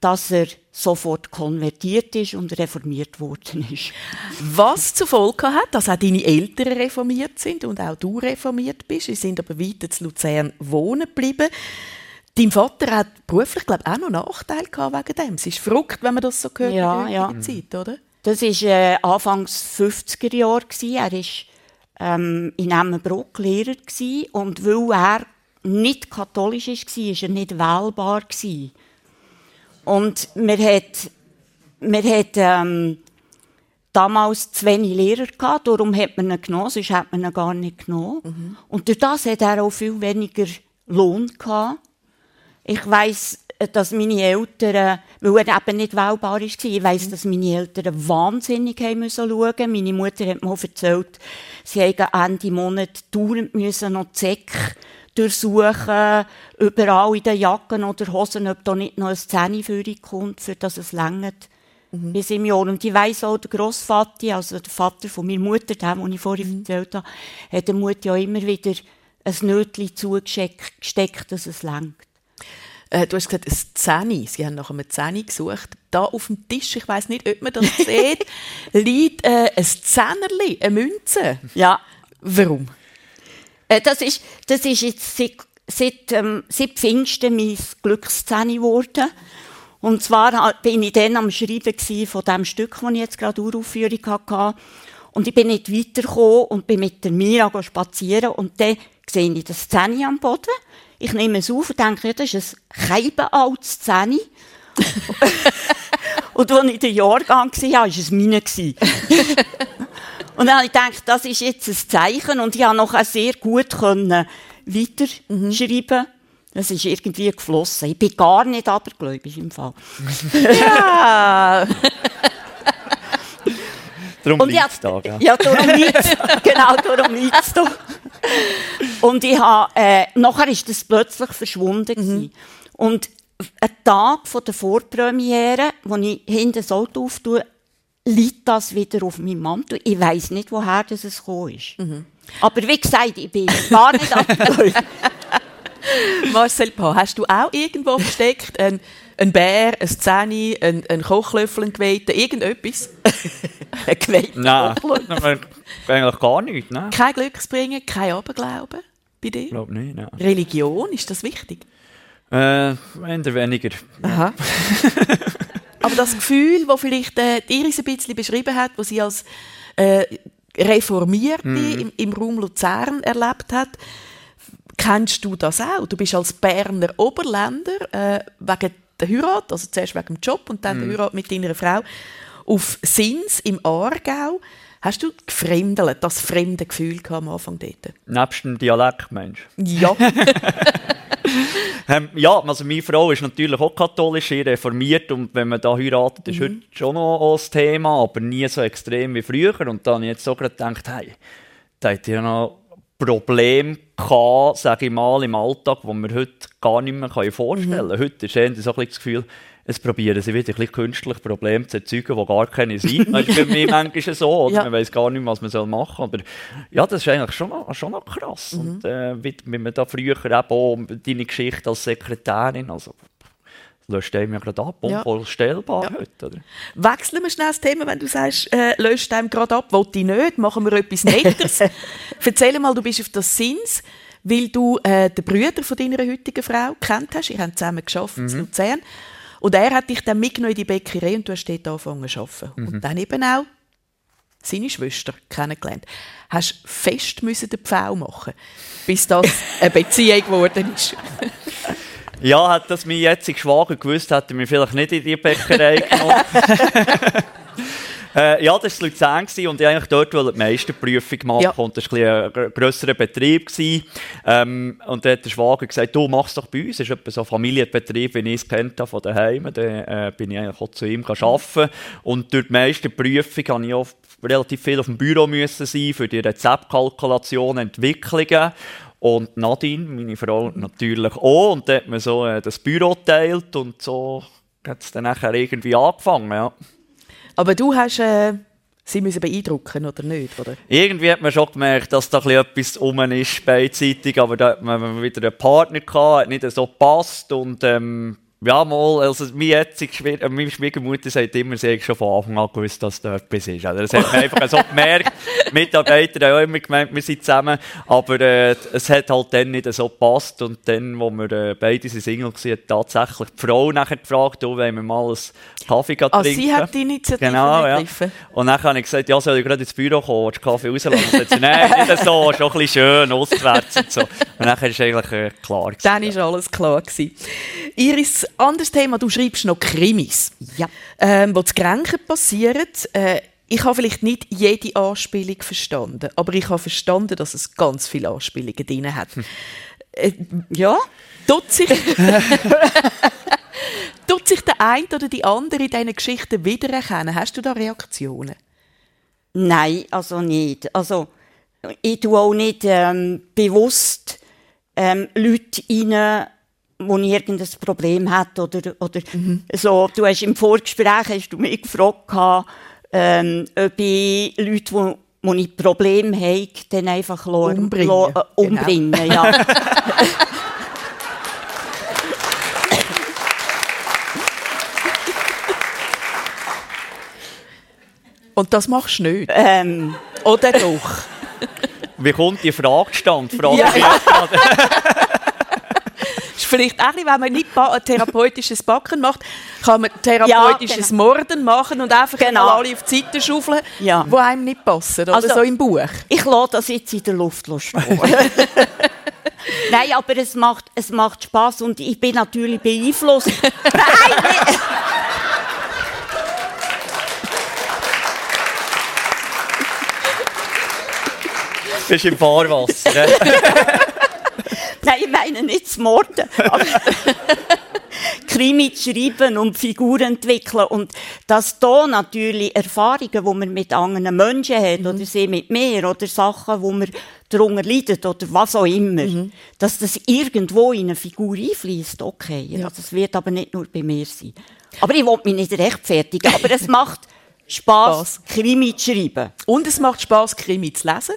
dass er sofort konvertiert ist und reformiert worden ist. Was zur Folge hat, dass auch deine Eltern reformiert sind und auch du reformiert bist. Sie sind aber weiter zu Luzern wohnen geblieben. Dein Vater hat beruflich, glaube ich, auch noch Nachteile gehabt wegen dem. Es ist verrückt, wenn man das so hört ja, in ja. Zeit, oder? Das war äh, Anfangs 50er Jahre. Er war ähm, in Emmenbrock Lehrer und weil er nicht katholisch war, war er nicht wählbar. Und wir hat, wir hat ähm, damals zu wenig Lehrer gehabt, darum hat man ihn genommen, sonst hat man ihn gar nicht genommen. Mhm. Und durch das hat er auch viel weniger Lohn gehabt. Ich weiss, dass meine Eltern, weil er eben nicht wählbar war, ich weiss, mhm. dass meine Eltern wahnsinnig haben müssen schauen. Meine Mutter hat mir auch erzählt, sie haben Ende Monat dauernd müssen noch Zeck durchsuchen, überall in den Jacken oder Hosen, ob da nicht noch ein Zähne kommt, für das es längert. Mhm. Bis im Jahr. Und ich weiss auch, der Grossvater, also der Vater von meiner Mutter, dem, den ich vorhin mhm. erzählt habe, hat der Mutter ja immer wieder ein Nötchen zugesteckt, dass es längt. Äh, du hast gesagt, ein Zähne. Sie haben nach einem Zähne gesucht. Da auf dem Tisch, ich weiß nicht, ob man das sieht, liegt äh, ein Zähnerli, eine Münze. Ja. Warum? Äh, das, ist, das ist jetzt seit, seit, ähm, seit Pfingsten mein Glücksszene geworden. Und zwar bin ich dann am Schreiben von dem Stück, das ich jetzt gerade Uraufführung hatte. Und ich bin nicht weitergekommen und bin mit der Mira spazieren und dann sehe ich das Zähne am Boden. Ich nehme es auf und denke, das ist ein keibenaltes Zähne. und als ich den Jahrgang war, war es meine. Und dann habe ich gedacht, das ist jetzt ein Zeichen und ich konnte noch sehr gut können weiterschreiben. Das ist irgendwie geflossen. Ich bin gar nicht abergläubisch im Fall. ja! darum liegt es da, Ja, darum liegt es. Genau, darum liegt es da. Und ich habe, äh, nachher ist das plötzlich verschwunden. Mhm. Und ein Tag von der Vorpremiere, wo ich hinten das Auto auftue, liegt das wieder auf meinem Mantel. Ich weiß nicht, woher das gekommen ist. Mhm. Aber wie gesagt, ich bin gar nicht abgeläuft. Marcel Pa, hast du auch irgendwo versteckt ein, ein Bär, ein Zähne, ein, ein Kochlöffel, ein Geweihten, irgendetwas? ein Geweihten Nein, eigentlich gar nichts. Ne? Kein Glücksbringer, kein Aberglauben bei dir? Ich glaube nicht, nein. Religion, ist das wichtig? Äh, eher weniger. Aha. Aber das Gefühl, das vielleicht äh, Iris ein bisschen beschrieben hat, wo sie als äh, Reformierte mhm. im, im Raum Luzern erlebt hat, kennst du das auch? Du bist als Berner Oberländer äh, wegen der Heirat, also zuerst wegen dem Job und dann mhm. der Heirat mit deiner Frau, auf Sins im Aargau. Hast du gefremdelt, das fremde Gefühl am Anfang dort? Nebst dem Dialekt, Mensch. Ja. ähm, ja, also meine Frau ist natürlich auch katholisch, reformiert und wenn man da heiratet, ist mhm. heute schon noch ein Thema, aber nie so extrem wie früher. Und dann habe ich jetzt so gerade gedacht, hey, da hat ja noch Problem gehabt, sage ich mal, im Alltag, wo man heute gar nicht mehr vorstellen kann. Mhm. Heute ist so ein das Gefühl, es probieren sie wieder ein bisschen künstlich Probleme zu erzeugen, die gar keine sind. das ist bei mir manchmal so, oder? Ja. man weiß gar nicht, was man machen soll. Aber ja, das ist eigentlich schon noch, schon noch krass. Mhm. Und äh, wie, wie man da früher eben auch deine Geschichte als Sekretärin, also löscht einem ja gerade ab, unvorstellbar ja. heute. Oder? Wechseln wir schnell das Thema, wenn du sagst, äh, löscht einem gerade ab, wollte ich nicht, machen wir etwas Nettes. Erzähl mal, du bist auf das Sins, weil du äh, den Brüder von deiner heutigen Frau kennt hast, ihr habt zusammen geschafft mhm. in Luzern. Und er hat dich dann mitgenommen in die Bäckerei und du hast dort angefangen zu arbeiten. Mhm. Und dann eben auch seine Schwester kennengelernt. Hast fest müssen den Pfau machen, bis das eine Beziehung geworden ist. ja, hat das mein jetziger Schwager gewusst, hätte er mich vielleicht nicht in die Bäckerei genommen. Äh, ja, das war Luzern und ich eigentlich dort die Meisterprüfung machen. Ja. Und das war ein, ein grösserer Betrieb. Ähm, und dann hat der Schwager gesagt, du machst doch bei uns. Das ist so ein Familienbetrieb, wie ich es kennt habe von daheim. Dann äh, bin ich eigentlich auch zu ihm arbeiten. Und durch die Meisterprüfung habe ich auch relativ viel auf dem Büro müssen sein für die Rezeptkalkulation, Entwicklungen. Und Nadine, meine Frau, natürlich auch. Und dann hat man so äh, das Büro geteilt und so hat es dann nachher irgendwie angefangen. Ja. Aber du hast äh, sie müssen beeindrucken, oder nicht? Oder? Irgendwie hat man schon gemerkt, dass da etwas um ist beidseitig, aber da hat man wieder einen Partner gehabt, hat nicht so gepasst und ähm, ja, mal, also meine, jetzige, äh, meine Schwiegermutter sagt immer, sie hat schon von Anfang an gewusst, dass da etwas ist. Also das hat man einfach so gemerkt. Die Mitarbeiter haben auch immer gemeint, wir sind zusammen. Aber äh, es hat halt dann nicht so gepasst. Und dann, wo wir äh, beide Single waren, hat tatsächlich die Frau nachher gefragt, du, wollen wir mal einen Kaffee trinken? Ah, sie hat die Initiative genau, ja. Und dann habe ich gesagt, ja, soll ich gerade ins Büro kommen, willst du Kaffee rauslassen? Und sie, nein, nicht so, schon ein bisschen schön, ostwärts und so. Und dann es eigentlich äh, klar. Gewesen. Dann war alles klar. Gewesen. Iris, anderes Thema, du schreibst noch Krimis, ja. ähm, wo das Kränken passiert. Äh, ich habe vielleicht nicht jede Anspielung verstanden, aber ich habe verstanden, dass es ganz viele Anspielungen drin hat. Hm. Äh, ja, tut sich, tut sich der eine oder die andere in diesen Geschichten wiedererkennen? Hast du da Reaktionen? Nein, also nicht. Also, ich tue auch nicht ähm, bewusst ähm, Leute rein wo irgendein Problem hat oder, oder mhm. so. Du hast im Vorgespräch hast du mich gefragt, ähm, ob ich Leute, die wo ich Probleme habe, dann einfach umbringen. Lo, äh, umbringen genau. ja. Und das machst du nicht? Ähm. Oder doch? Wie kommt die Frage stand? Frage ja vielleicht auch, wenn man nicht ein therapeutisches Backen macht, kann man therapeutisches ja, genau. Morden machen und einfach genau. alle auf die Seite schaufeln, ja. die einem nicht passen, oder also, so im Buch. Ich lasse das jetzt in der Luft stehen. Nein, aber es macht, es macht Spaß und ich bin natürlich beeinflusst. Nein, bist im Fahrwasser. Nein, ich meine nicht das Morden. Krimi zu schreiben und Figuren entwickeln. Und dass da natürlich Erfahrungen, die man mit anderen Menschen hat, mhm. oder sie mit mir, oder Sachen, wo man darunter leidet, oder was auch immer, mhm. dass das irgendwo in eine Figur einfließt, okay. Ja. Also, das wird aber nicht nur bei mir sein. Aber ich will mich nicht rechtfertigen, aber es macht Spass, Krimi zu schreiben. Und es macht Spass, Krimi zu lesen.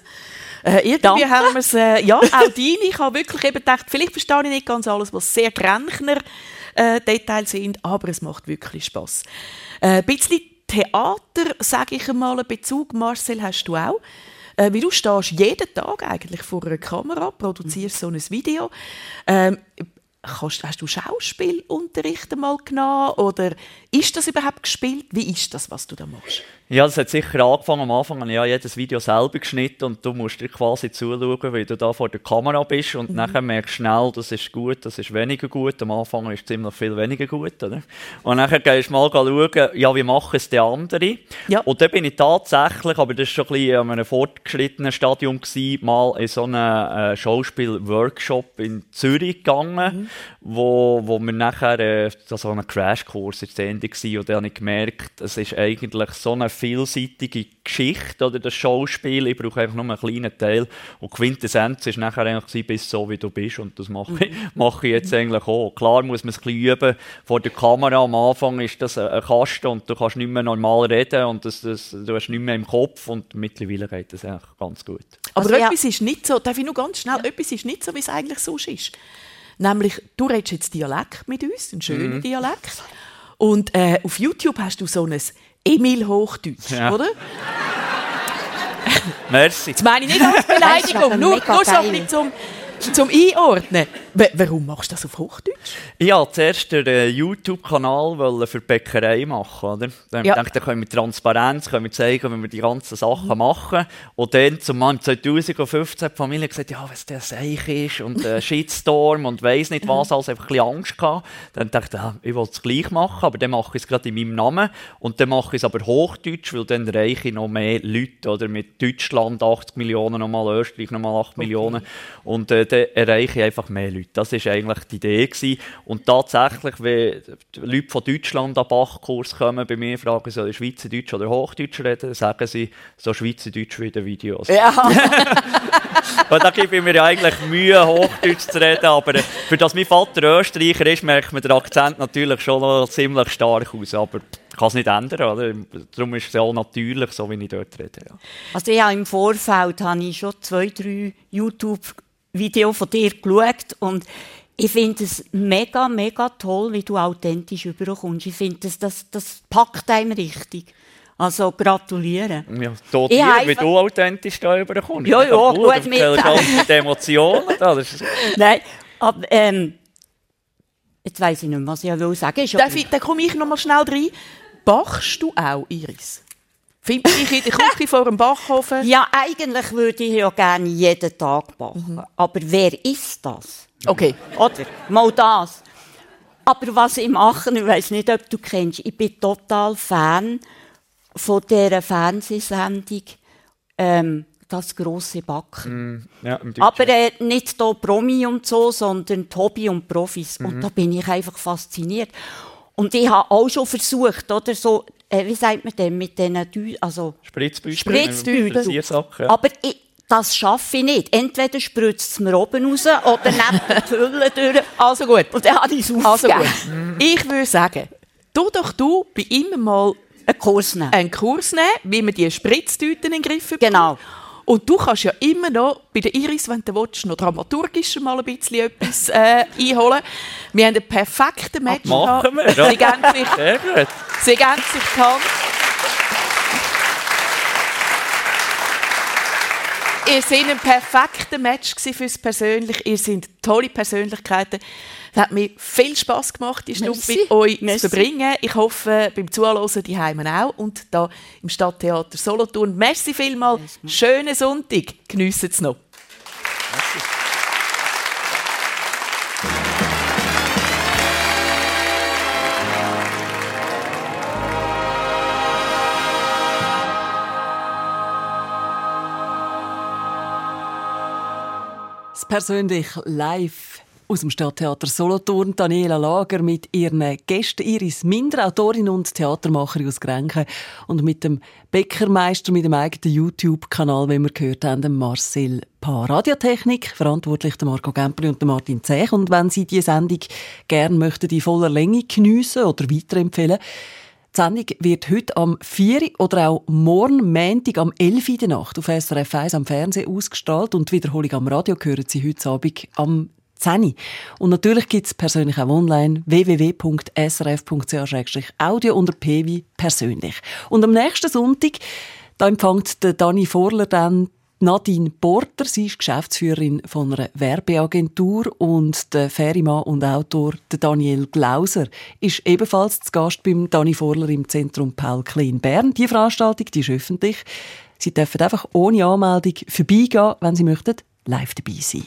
Äh, irgendwie Danke. haben wir es, äh, ja, auch deine. Ich habe wirklich eben gedacht, vielleicht verstehe ich nicht ganz alles, was sehr Grenchner äh, Details sind, aber es macht wirklich Spass. Äh, ein bisschen Theater, sage ich einmal, einen Bezug, Marcel, hast du auch. Äh, wie du stehst jeden Tag eigentlich vor einer Kamera, produzierst so ein Video. Ähm, Hast, hast, du Schauspielunterricht einmal genommen oder ist das überhaupt gespielt? Wie ist das, was du da machst? Ja, das hat sicher angefangen. Am Anfang habe ich ja jedes Video selber geschnitten und du musst dir quasi zuschauen, wie du da vor der Kamera bist und mhm. nachher merkst du schnell, das ist gut, das ist weniger gut. Am Anfang ist ziemlich viel weniger gut, oder? Und nachher gehst du mal schauen, ja, wie machen es die anderen? Ja. Und dann bin ich tatsächlich, aber das war schon ein bisschen an einem fortgeschrittenen Stadium, gewesen, mal in so einen äh, Schauspiel-Workshop in Zürich gegangen, mhm. wo, wo wir nachher, äh, so einen Crashkurs in der Sendung war und dann habe ich gemerkt, es ist eigentlich so eine vielseitige Geschichte oder das Schauspiel. Ich brauche einfach nur einen kleinen Teil. Und Quintessenz war nachher eigentlich, bist so wie du bist. Und das mache ich, mhm. mache ich jetzt eigentlich auch. Klar muss man es ein bisschen üben. Vor der Kamera am Anfang ist das ein Kasten und du kannst nicht mehr normal reden und das, das, du hast nicht mehr im Kopf. Und mittlerweile geht das eigentlich ganz gut. Aber also, etwas ja. ist nicht so, darf ich nur ganz schnell, ja. etwas ist nicht so, wie es eigentlich sonst ist. Nämlich, du redest jetzt Dialekt mit uns, einen schönen mhm. Dialekt. Und äh, auf YouTube hast du so ein Emil Hochdeutsch, ja. oder? Merci. Das meine ich nicht als Beleidigung, nur, nur so ein bisschen zum zum Einordnen. Warum machst du das auf Hochdeutsch? Ich wollte zuerst einen äh, YouTube-Kanal für die Bäckerei machen. Oder? Dann ja. dachte, da können wir Transparenz können wir zeigen, wie wir die ganzen Sachen mhm. machen. Und dann, zum Mann 2015, die Familie gesagt, ja, was der Seich ist und äh, Shitstorm und weiss nicht was, also einfach ein bisschen Angst gehabt. Dann dachte ich, ja, ich will es gleich machen, aber dann mache ich es gerade in meinem Namen. Und dann mache ich es aber Hochdeutsch, weil dann reiche ich noch mehr Leute. Oder mit Deutschland 80 Millionen, nochmal Österreich nochmal 8 okay. Millionen. Und äh, dann erreiche ich einfach mehr Leute. Das war eigentlich die Idee. Gewesen. Und tatsächlich, wenn Leute von Deutschland an Bachkurs kommen, bei mir fragen, soll ich Schweizerdeutsch oder Hochdeutsch reden, sagen sie so Schweizerdeutsch wie in den Videos. Ja. Weil da gebe ich mir eigentlich Mühe, Hochdeutsch zu reden, aber für das mein Vater Österreicher ist, merkt man den Akzent natürlich schon noch ziemlich stark aus, aber ich kann es nicht ändern, oder? darum ist es auch natürlich, so wie ich dort rede. Ja. Also ja, im Vorfeld habe ich schon zwei, drei YouTube Video von dir geschaut und ich finde es mega, mega toll, wie du authentisch überkommst. Ich finde, das, das, das packt einem richtig. Also gratulieren. Ja, tot dir, wie du authentisch da überkommst. Ja, ja, gut, gut mit die Emotionen. Nein, aber ähm, jetzt weiss ich nicht mehr, was ich will sagen will. Dann komme ich noch mal schnell rein. Bachst du auch, Iris? Finde ich in der Küche vor dem Backofen? Ja, eigentlich würde ich ja gerne jeden Tag backen. Mhm. Aber wer ist das? Okay. Oder? Mal das. Aber was ich mache, ich weiß nicht, ob du kennst, ich bin total Fan von dieser Fernsehsendung ähm, «Das große Backen». Mm, ja, Aber äh, nicht hier Promi und so, sondern Hobby und Profis. Mhm. Und da bin ich einfach fasziniert. Und ich habe auch schon versucht, oder so äh, wie sagt man denn, mit diesen also Spritzbüchern. Spritzbüchern. Ja. Aber ich, das schaffe ich nicht. Entweder spritzt es mir oben raus oder neben die Fülle durch. Also gut. Und dann habe ich es also gut. Ich würde sagen, du doch du bei immer mal einen Kurs nehmen. Einen Kurs nehmen, wie man die Spritztüten in den Griff bekommt. Genau. Und du kannst ja immer noch bei der Iris, wenn du willst, noch dramaturgisch mal ein bisschen etwas äh, einholen. Wir haben einen perfekten Match. Ach, machen wir, ja. Sie geben sich, Sehr gut. Sie geben sich die Hand. Ihr seid ein perfekter Match fürs Persönliche. Ihr seid tolle Persönlichkeiten. Es hat mir viel Spass gemacht, die Stunde mit euch Merci. zu verbringen. Ich hoffe, beim Zuhören die Heimen auch und da im Stadttheater Solothurn. Merci vielmals. Schönen Sonntag. Geniessen es noch. Merci. persönlich live aus dem Stadttheater Solothurn, Daniela Lager mit ihren Gästen Iris Minder, Autorin und Theatermacherin aus Grenchen und mit dem Bäckermeister mit dem eigenen YouTube-Kanal, wie wir gehört haben, Marcel Paar. Radiotechnik, verantwortlich der Marco Gempli und der Martin Zech. Und wenn Sie diese Sendung gerne möchten, die voller Länge geniessen oder weiterempfehlen, die Sendung wird heute am 4 oder auch morgen Montag am 11 Uhr der Nacht auf SRF 1 am Fernsehen ausgestrahlt und die Wiederholung am Radio hören Sie heute Abend am 10. Und natürlich gibt es persönlich auch online www.srf.ch-audio unter PW persönlich. Und am nächsten Sonntag, da empfängt Dani Vorler dann Nadine Porter, sie ist Geschäftsführerin von einer Werbeagentur und der Ferimann und Autor Daniel Glauser ist ebenfalls zu Gast beim Dani Vorler im Zentrum Paul Klein Bern. Die Veranstaltung die ist öffentlich. Sie dürfen einfach ohne Anmeldung vorbeigehen, wenn Sie möchten, live dabei sein.